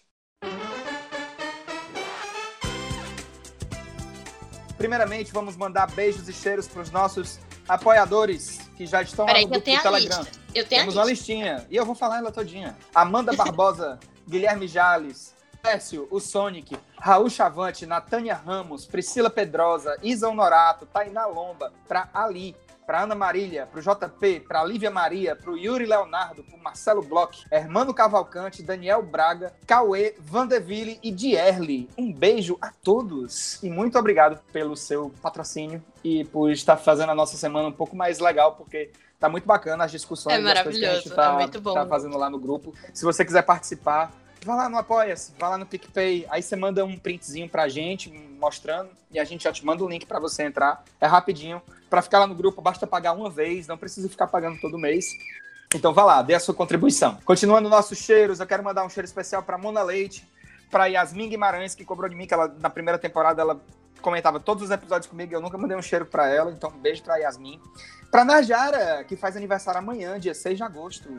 Primeiramente, vamos mandar beijos e cheiros pros nossos apoiadores que já estão lá Peraí no que eu grupo tenho do a Telegram. lista. Eu tenho a Temos uma listinha. E eu vou falar ela todinha. Amanda Barbosa, Guilherme Jales, Pécio, o Sonic, Raul Chavante, Natânia Ramos, Priscila Pedrosa, Isa Honorato, Tainá Lomba, pra Ali, pra Ana Marília, pro JP, pra Lívia Maria, pro Yuri Leonardo, pro Marcelo Bloch, Hermano Cavalcante, Daniel Braga, Cauê, Vandeville e Dierli. Um beijo a todos e muito obrigado pelo seu patrocínio e por estar fazendo a nossa semana um pouco mais legal, porque Tá muito bacana as discussões É coisas que a gente maravilhoso, tá, é tá fazendo lá no grupo. Se você quiser participar, vá lá no Apoia-se, vá lá no PicPay. Aí você manda um printzinho pra gente, mostrando, e a gente já te manda o link pra você entrar. É rapidinho. Pra ficar lá no grupo, basta pagar uma vez, não precisa ficar pagando todo mês. Então vá lá, dê a sua contribuição. Continuando nossos cheiros, eu quero mandar um cheiro especial pra Mona Leite, pra Yasmin Guimarães, que cobrou de mim, que ela, na primeira temporada ela comentava todos os episódios comigo, eu nunca mandei um cheiro pra ela, então um beijo pra Yasmin. Pra Najara, que faz aniversário amanhã, dia 6 de agosto.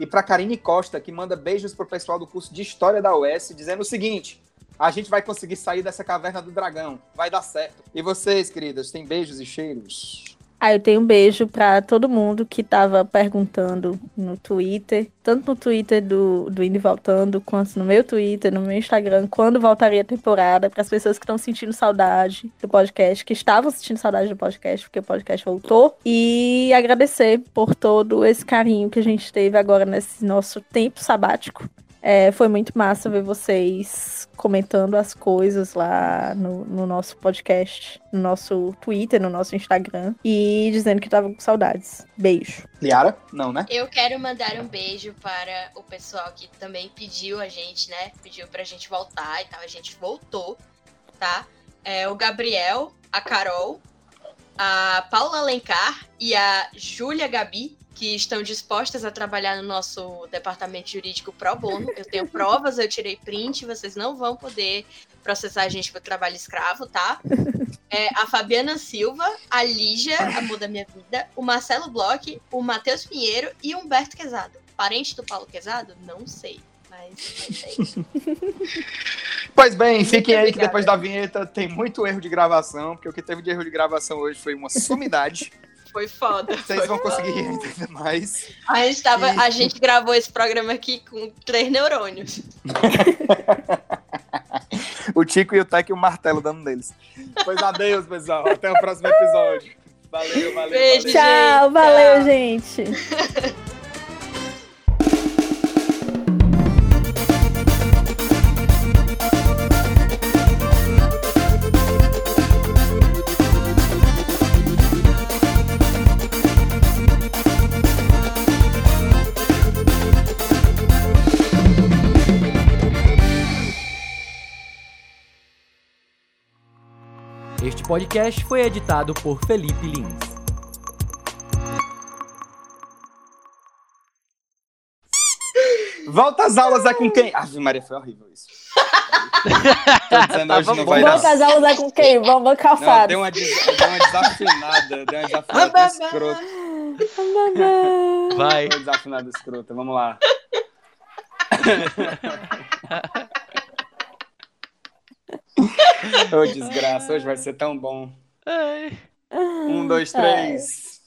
E pra Karine Costa, que manda beijos pro pessoal do curso de História da UES, dizendo o seguinte: a gente vai conseguir sair dessa caverna do dragão, vai dar certo. E vocês, queridas, têm beijos e cheiros? Ah, eu tenho um beijo pra todo mundo que tava perguntando no Twitter, tanto no Twitter do, do Indo Voltando, quanto no meu Twitter, no meu Instagram, quando voltaria a temporada, para as pessoas que estão sentindo saudade do podcast, que estavam sentindo saudade do podcast, porque o podcast voltou, e agradecer por todo esse carinho que a gente teve agora nesse nosso tempo sabático. É, foi muito massa ver vocês comentando as coisas lá no, no nosso podcast, no nosso Twitter, no nosso Instagram e dizendo que tava com saudades. Beijo. Liara? Não, né? Eu quero mandar um beijo para o pessoal que também pediu a gente, né? Pediu pra gente voltar e tal. A gente voltou, tá? É, o Gabriel, a Carol, a Paula Alencar e a Júlia Gabi, que estão dispostas a trabalhar no nosso departamento jurídico pro bono. Eu tenho provas, eu tirei print, vocês não vão poder processar a gente por trabalho escravo, tá? É, a Fabiana Silva, a Lígia, amor da minha vida, o Marcelo Bloch, o Matheus Pinheiro e o Humberto Quezado. Parente do Paulo Quezado? Não sei. Mas, é. Pois bem, fiquem aí que depois da vinheta tem muito erro de gravação, porque o que teve de erro de gravação hoje foi uma sumidade. Foi foda. Vocês vão conseguir entender mais. A gente, tava, E- a gente gravou esse programa aqui com três neurônios. O Tico e o Tec e o martelo dando neles. Pois adeus, pessoal. Até o próximo episódio. Valeu, valeu. Beijo, valeu. Tchau, valeu, tchau. gente. podcast foi editado por Felipe Lins. Volta às aulas é com quem? Ave Maria, foi horrível isso. Tô dizendo, hoje não vai dar. Vamos casar usar com quem? Vamos Não, calçados. deu uma, des... deu uma desafinada, deu uma desafinada escrota. Vai. Deu uma desafinada escrota, vamos lá. Ô, desgraça, hoje vai ser tão bom. Ai. Um, dois, três.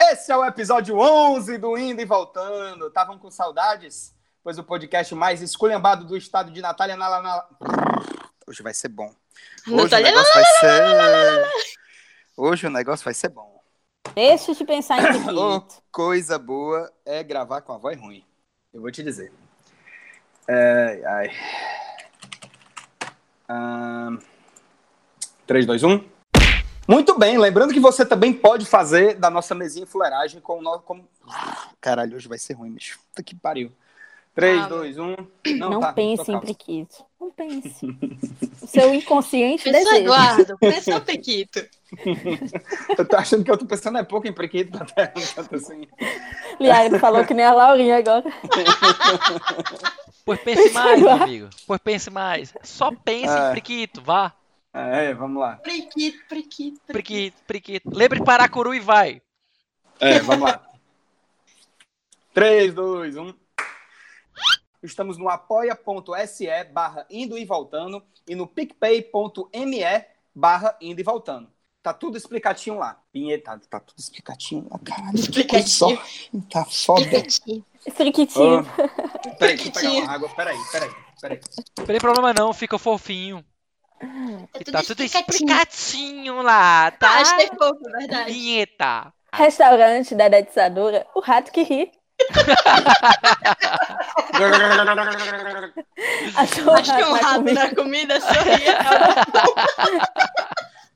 Esse é o episódio 11 do Indo e Voltando. Estavam com saudades? Pois o podcast mais esculhambado do estado de Natália na, na... Hoje vai ser bom. Hoje Natália o negócio vai ser... Hoje o negócio vai ser bom. Deixa eu te pensar em Piquito. coisa boa é gravar com a voz ruim. Eu vou te dizer. Ai, ai. Ahn, 3, 2, 1. Muito bem, lembrando que você também pode fazer da nossa mesinha fuleiragem com o nosso. Com... Caralho, hoje vai ser ruim, bicho. Puta que pariu. 3, Ah, 2, 1. Não, tá, pense em. Priquito. Não pense. O seu inconsciente Pensa, deseja. Eduardo, pensa no Priquito. Eu tô achando que eu tô pensando é pouco em prequito até tanto assim. Liara falou que nem a Laurinha agora. Pois pense mais, meu amigo. Pois pense mais. Só pense Ah. em Priquito, vá. É, vamos lá. Priquito, Priquito, Priquito. Priquito, Priquito. Lembre de Paracuru e vai. É, vamos lá. 3, 2, 1. Estamos no apoia.se barra indo e voltando e no picpay.me barra indo e voltando. Tá tudo explicatinho lá. Vinheta, tá tudo explicatinho lá, caralho. Explicatinho. só. Tá foda. Friquitinho. Ô, Peraí, deixa eu pegar uma água. Peraí, peraí, peraí. Não tem problema não, fica fofinho. É tudo tá tudo explicadinho. lá, tá? Ah, achei fofo, é verdade. Vinheta. Restaurante da Dedizadora, o rato que ri. Achou Acho que um rato comida. na comida sorria.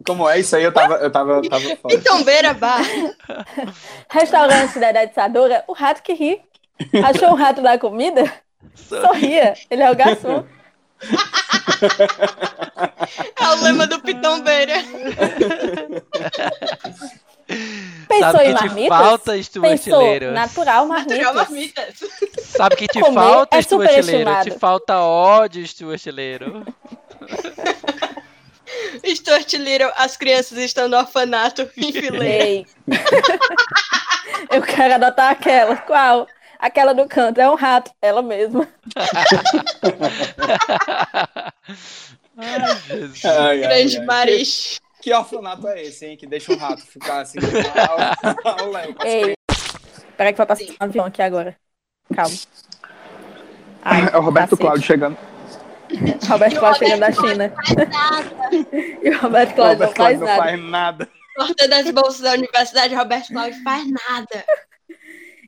Como é isso aí? Eu tava, eu tava, eu tava foda. Então, beira bar. Restaurante da Dedizadora, o rato que ri. Achou um rato na comida? Sorria. Ele é o garçom. É o lema do Pitombeira. Pensou Sabe em que te marmitas? falta, Pensou natural marmitas. Natural marmitas. Sabe que te Comer falta, é Stuart Leiro? Te falta ódio, Stuart Leiro. Stuart Little, as crianças estão no orfanato em fileira. Eu quero adotar aquela. Qual? Aquela do canto. É um rato. Ela mesma. Ai, Jesus. Ai, Grande ai. Maris. Que, que orfanato é esse, hein? Que deixa um rato ficar assim. ao, ao com as Ei. Peraí que vai passar Sim. um avião aqui agora. Calma. Ai, É o Roberto. Cláudio chegando. Roberto Cláudio chegando da China. E o Roberto Cláudio não faz nada. Porta das bolsas da Universidade Roberto Cláudio faz nada.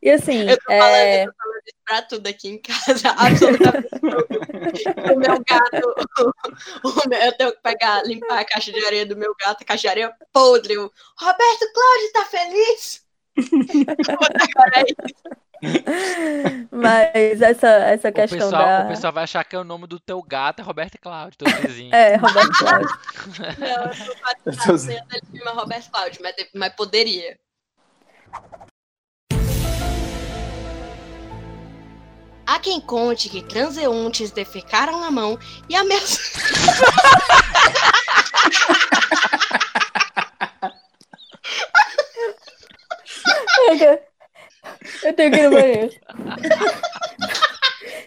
E assim, Eu tô falando, é... eu tô falando isso pra tudo aqui em casa, absolutamente tudo. O meu gato, o meu- eu tenho que pegar, limpar a caixa de areia do meu gato, a caixa de areia podre. O Roberto Cláudio tá feliz? Agora é isso. mas essa, essa O questão pessoal, da... o pessoal vai achar que é o nome do teu gato é Roberto Cláudio, teu vizinho. É, Roberto Cláudio. Não, eu sou Eu patrocinada chama Roberto Cláudio, mas, mas poderia. Há quem conte que transeuntes defecaram na mão e ameaçaram. Eu tenho que ir no banheiro.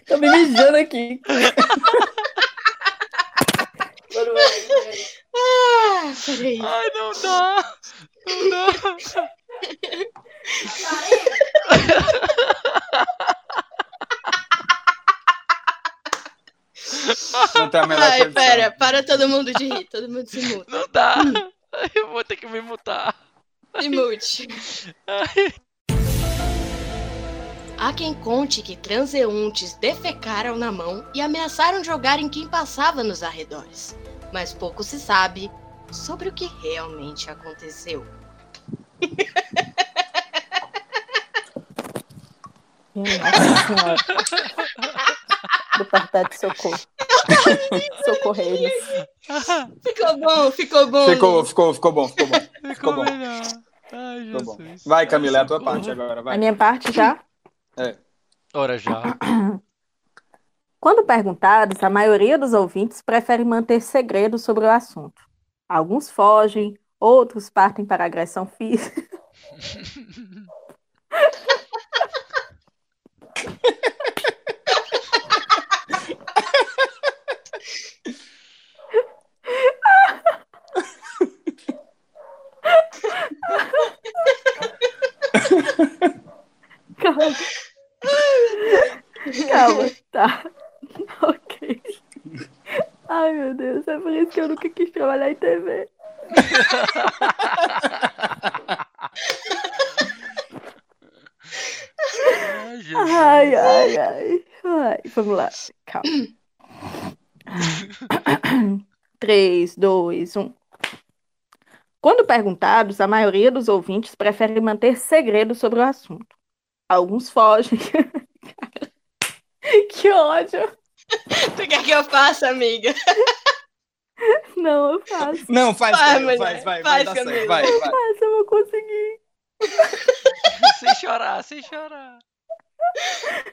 Tô me mijando aqui. Ah, peraí. Ai, não dá. Não dá. Não tem a menor Ai, pera, para todo mundo de rir, todo mundo se muta. Não dá. Eu vou ter que me mutar. Se mute. Há quem conte que transeuntes defecaram na mão e ameaçaram jogar em quem passava nos arredores. Mas pouco se sabe sobre o que realmente aconteceu. Minha Nossa Senhora. Do Departamento de Socorro. Socorreiros. Ficou bom, ficou bom. Ficou, ficou, ficou bom, ficou bom. Ficou bom. melhor. Ai, Ficou bom. Vai, Camila, é a tua parte agora, A vai. minha parte já. É. Ora já. Quando perguntados, a maioria dos ouvintes prefere manter segredo sobre o assunto. Alguns fogem, outros partem para agressão física. Calma. Calma, tá. Ok. Ai, meu Deus, é por isso que eu nunca quis trabalhar em TV. Ai. Ai, ai, ai. Ai, vamos lá. Calma. Três, dois, um. Quando perguntados, a maioria dos ouvintes prefere manter segredo sobre o assunto. Alguns fogem. que ódio. Tu quer que eu faça, amiga? Não, eu faço. Não, faz, Vai, Camila, mulher, faz, vai, vai faz, dar certo, vai, vai. Mas eu vou conseguir. sem chorar, sem chorar.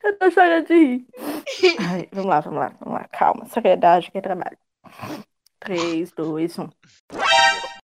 Eu tô chorando de rir. Ai, vamos lá, vamos lá, vamos lá. Calma, seriedade que é trabalho. Três, dois, um.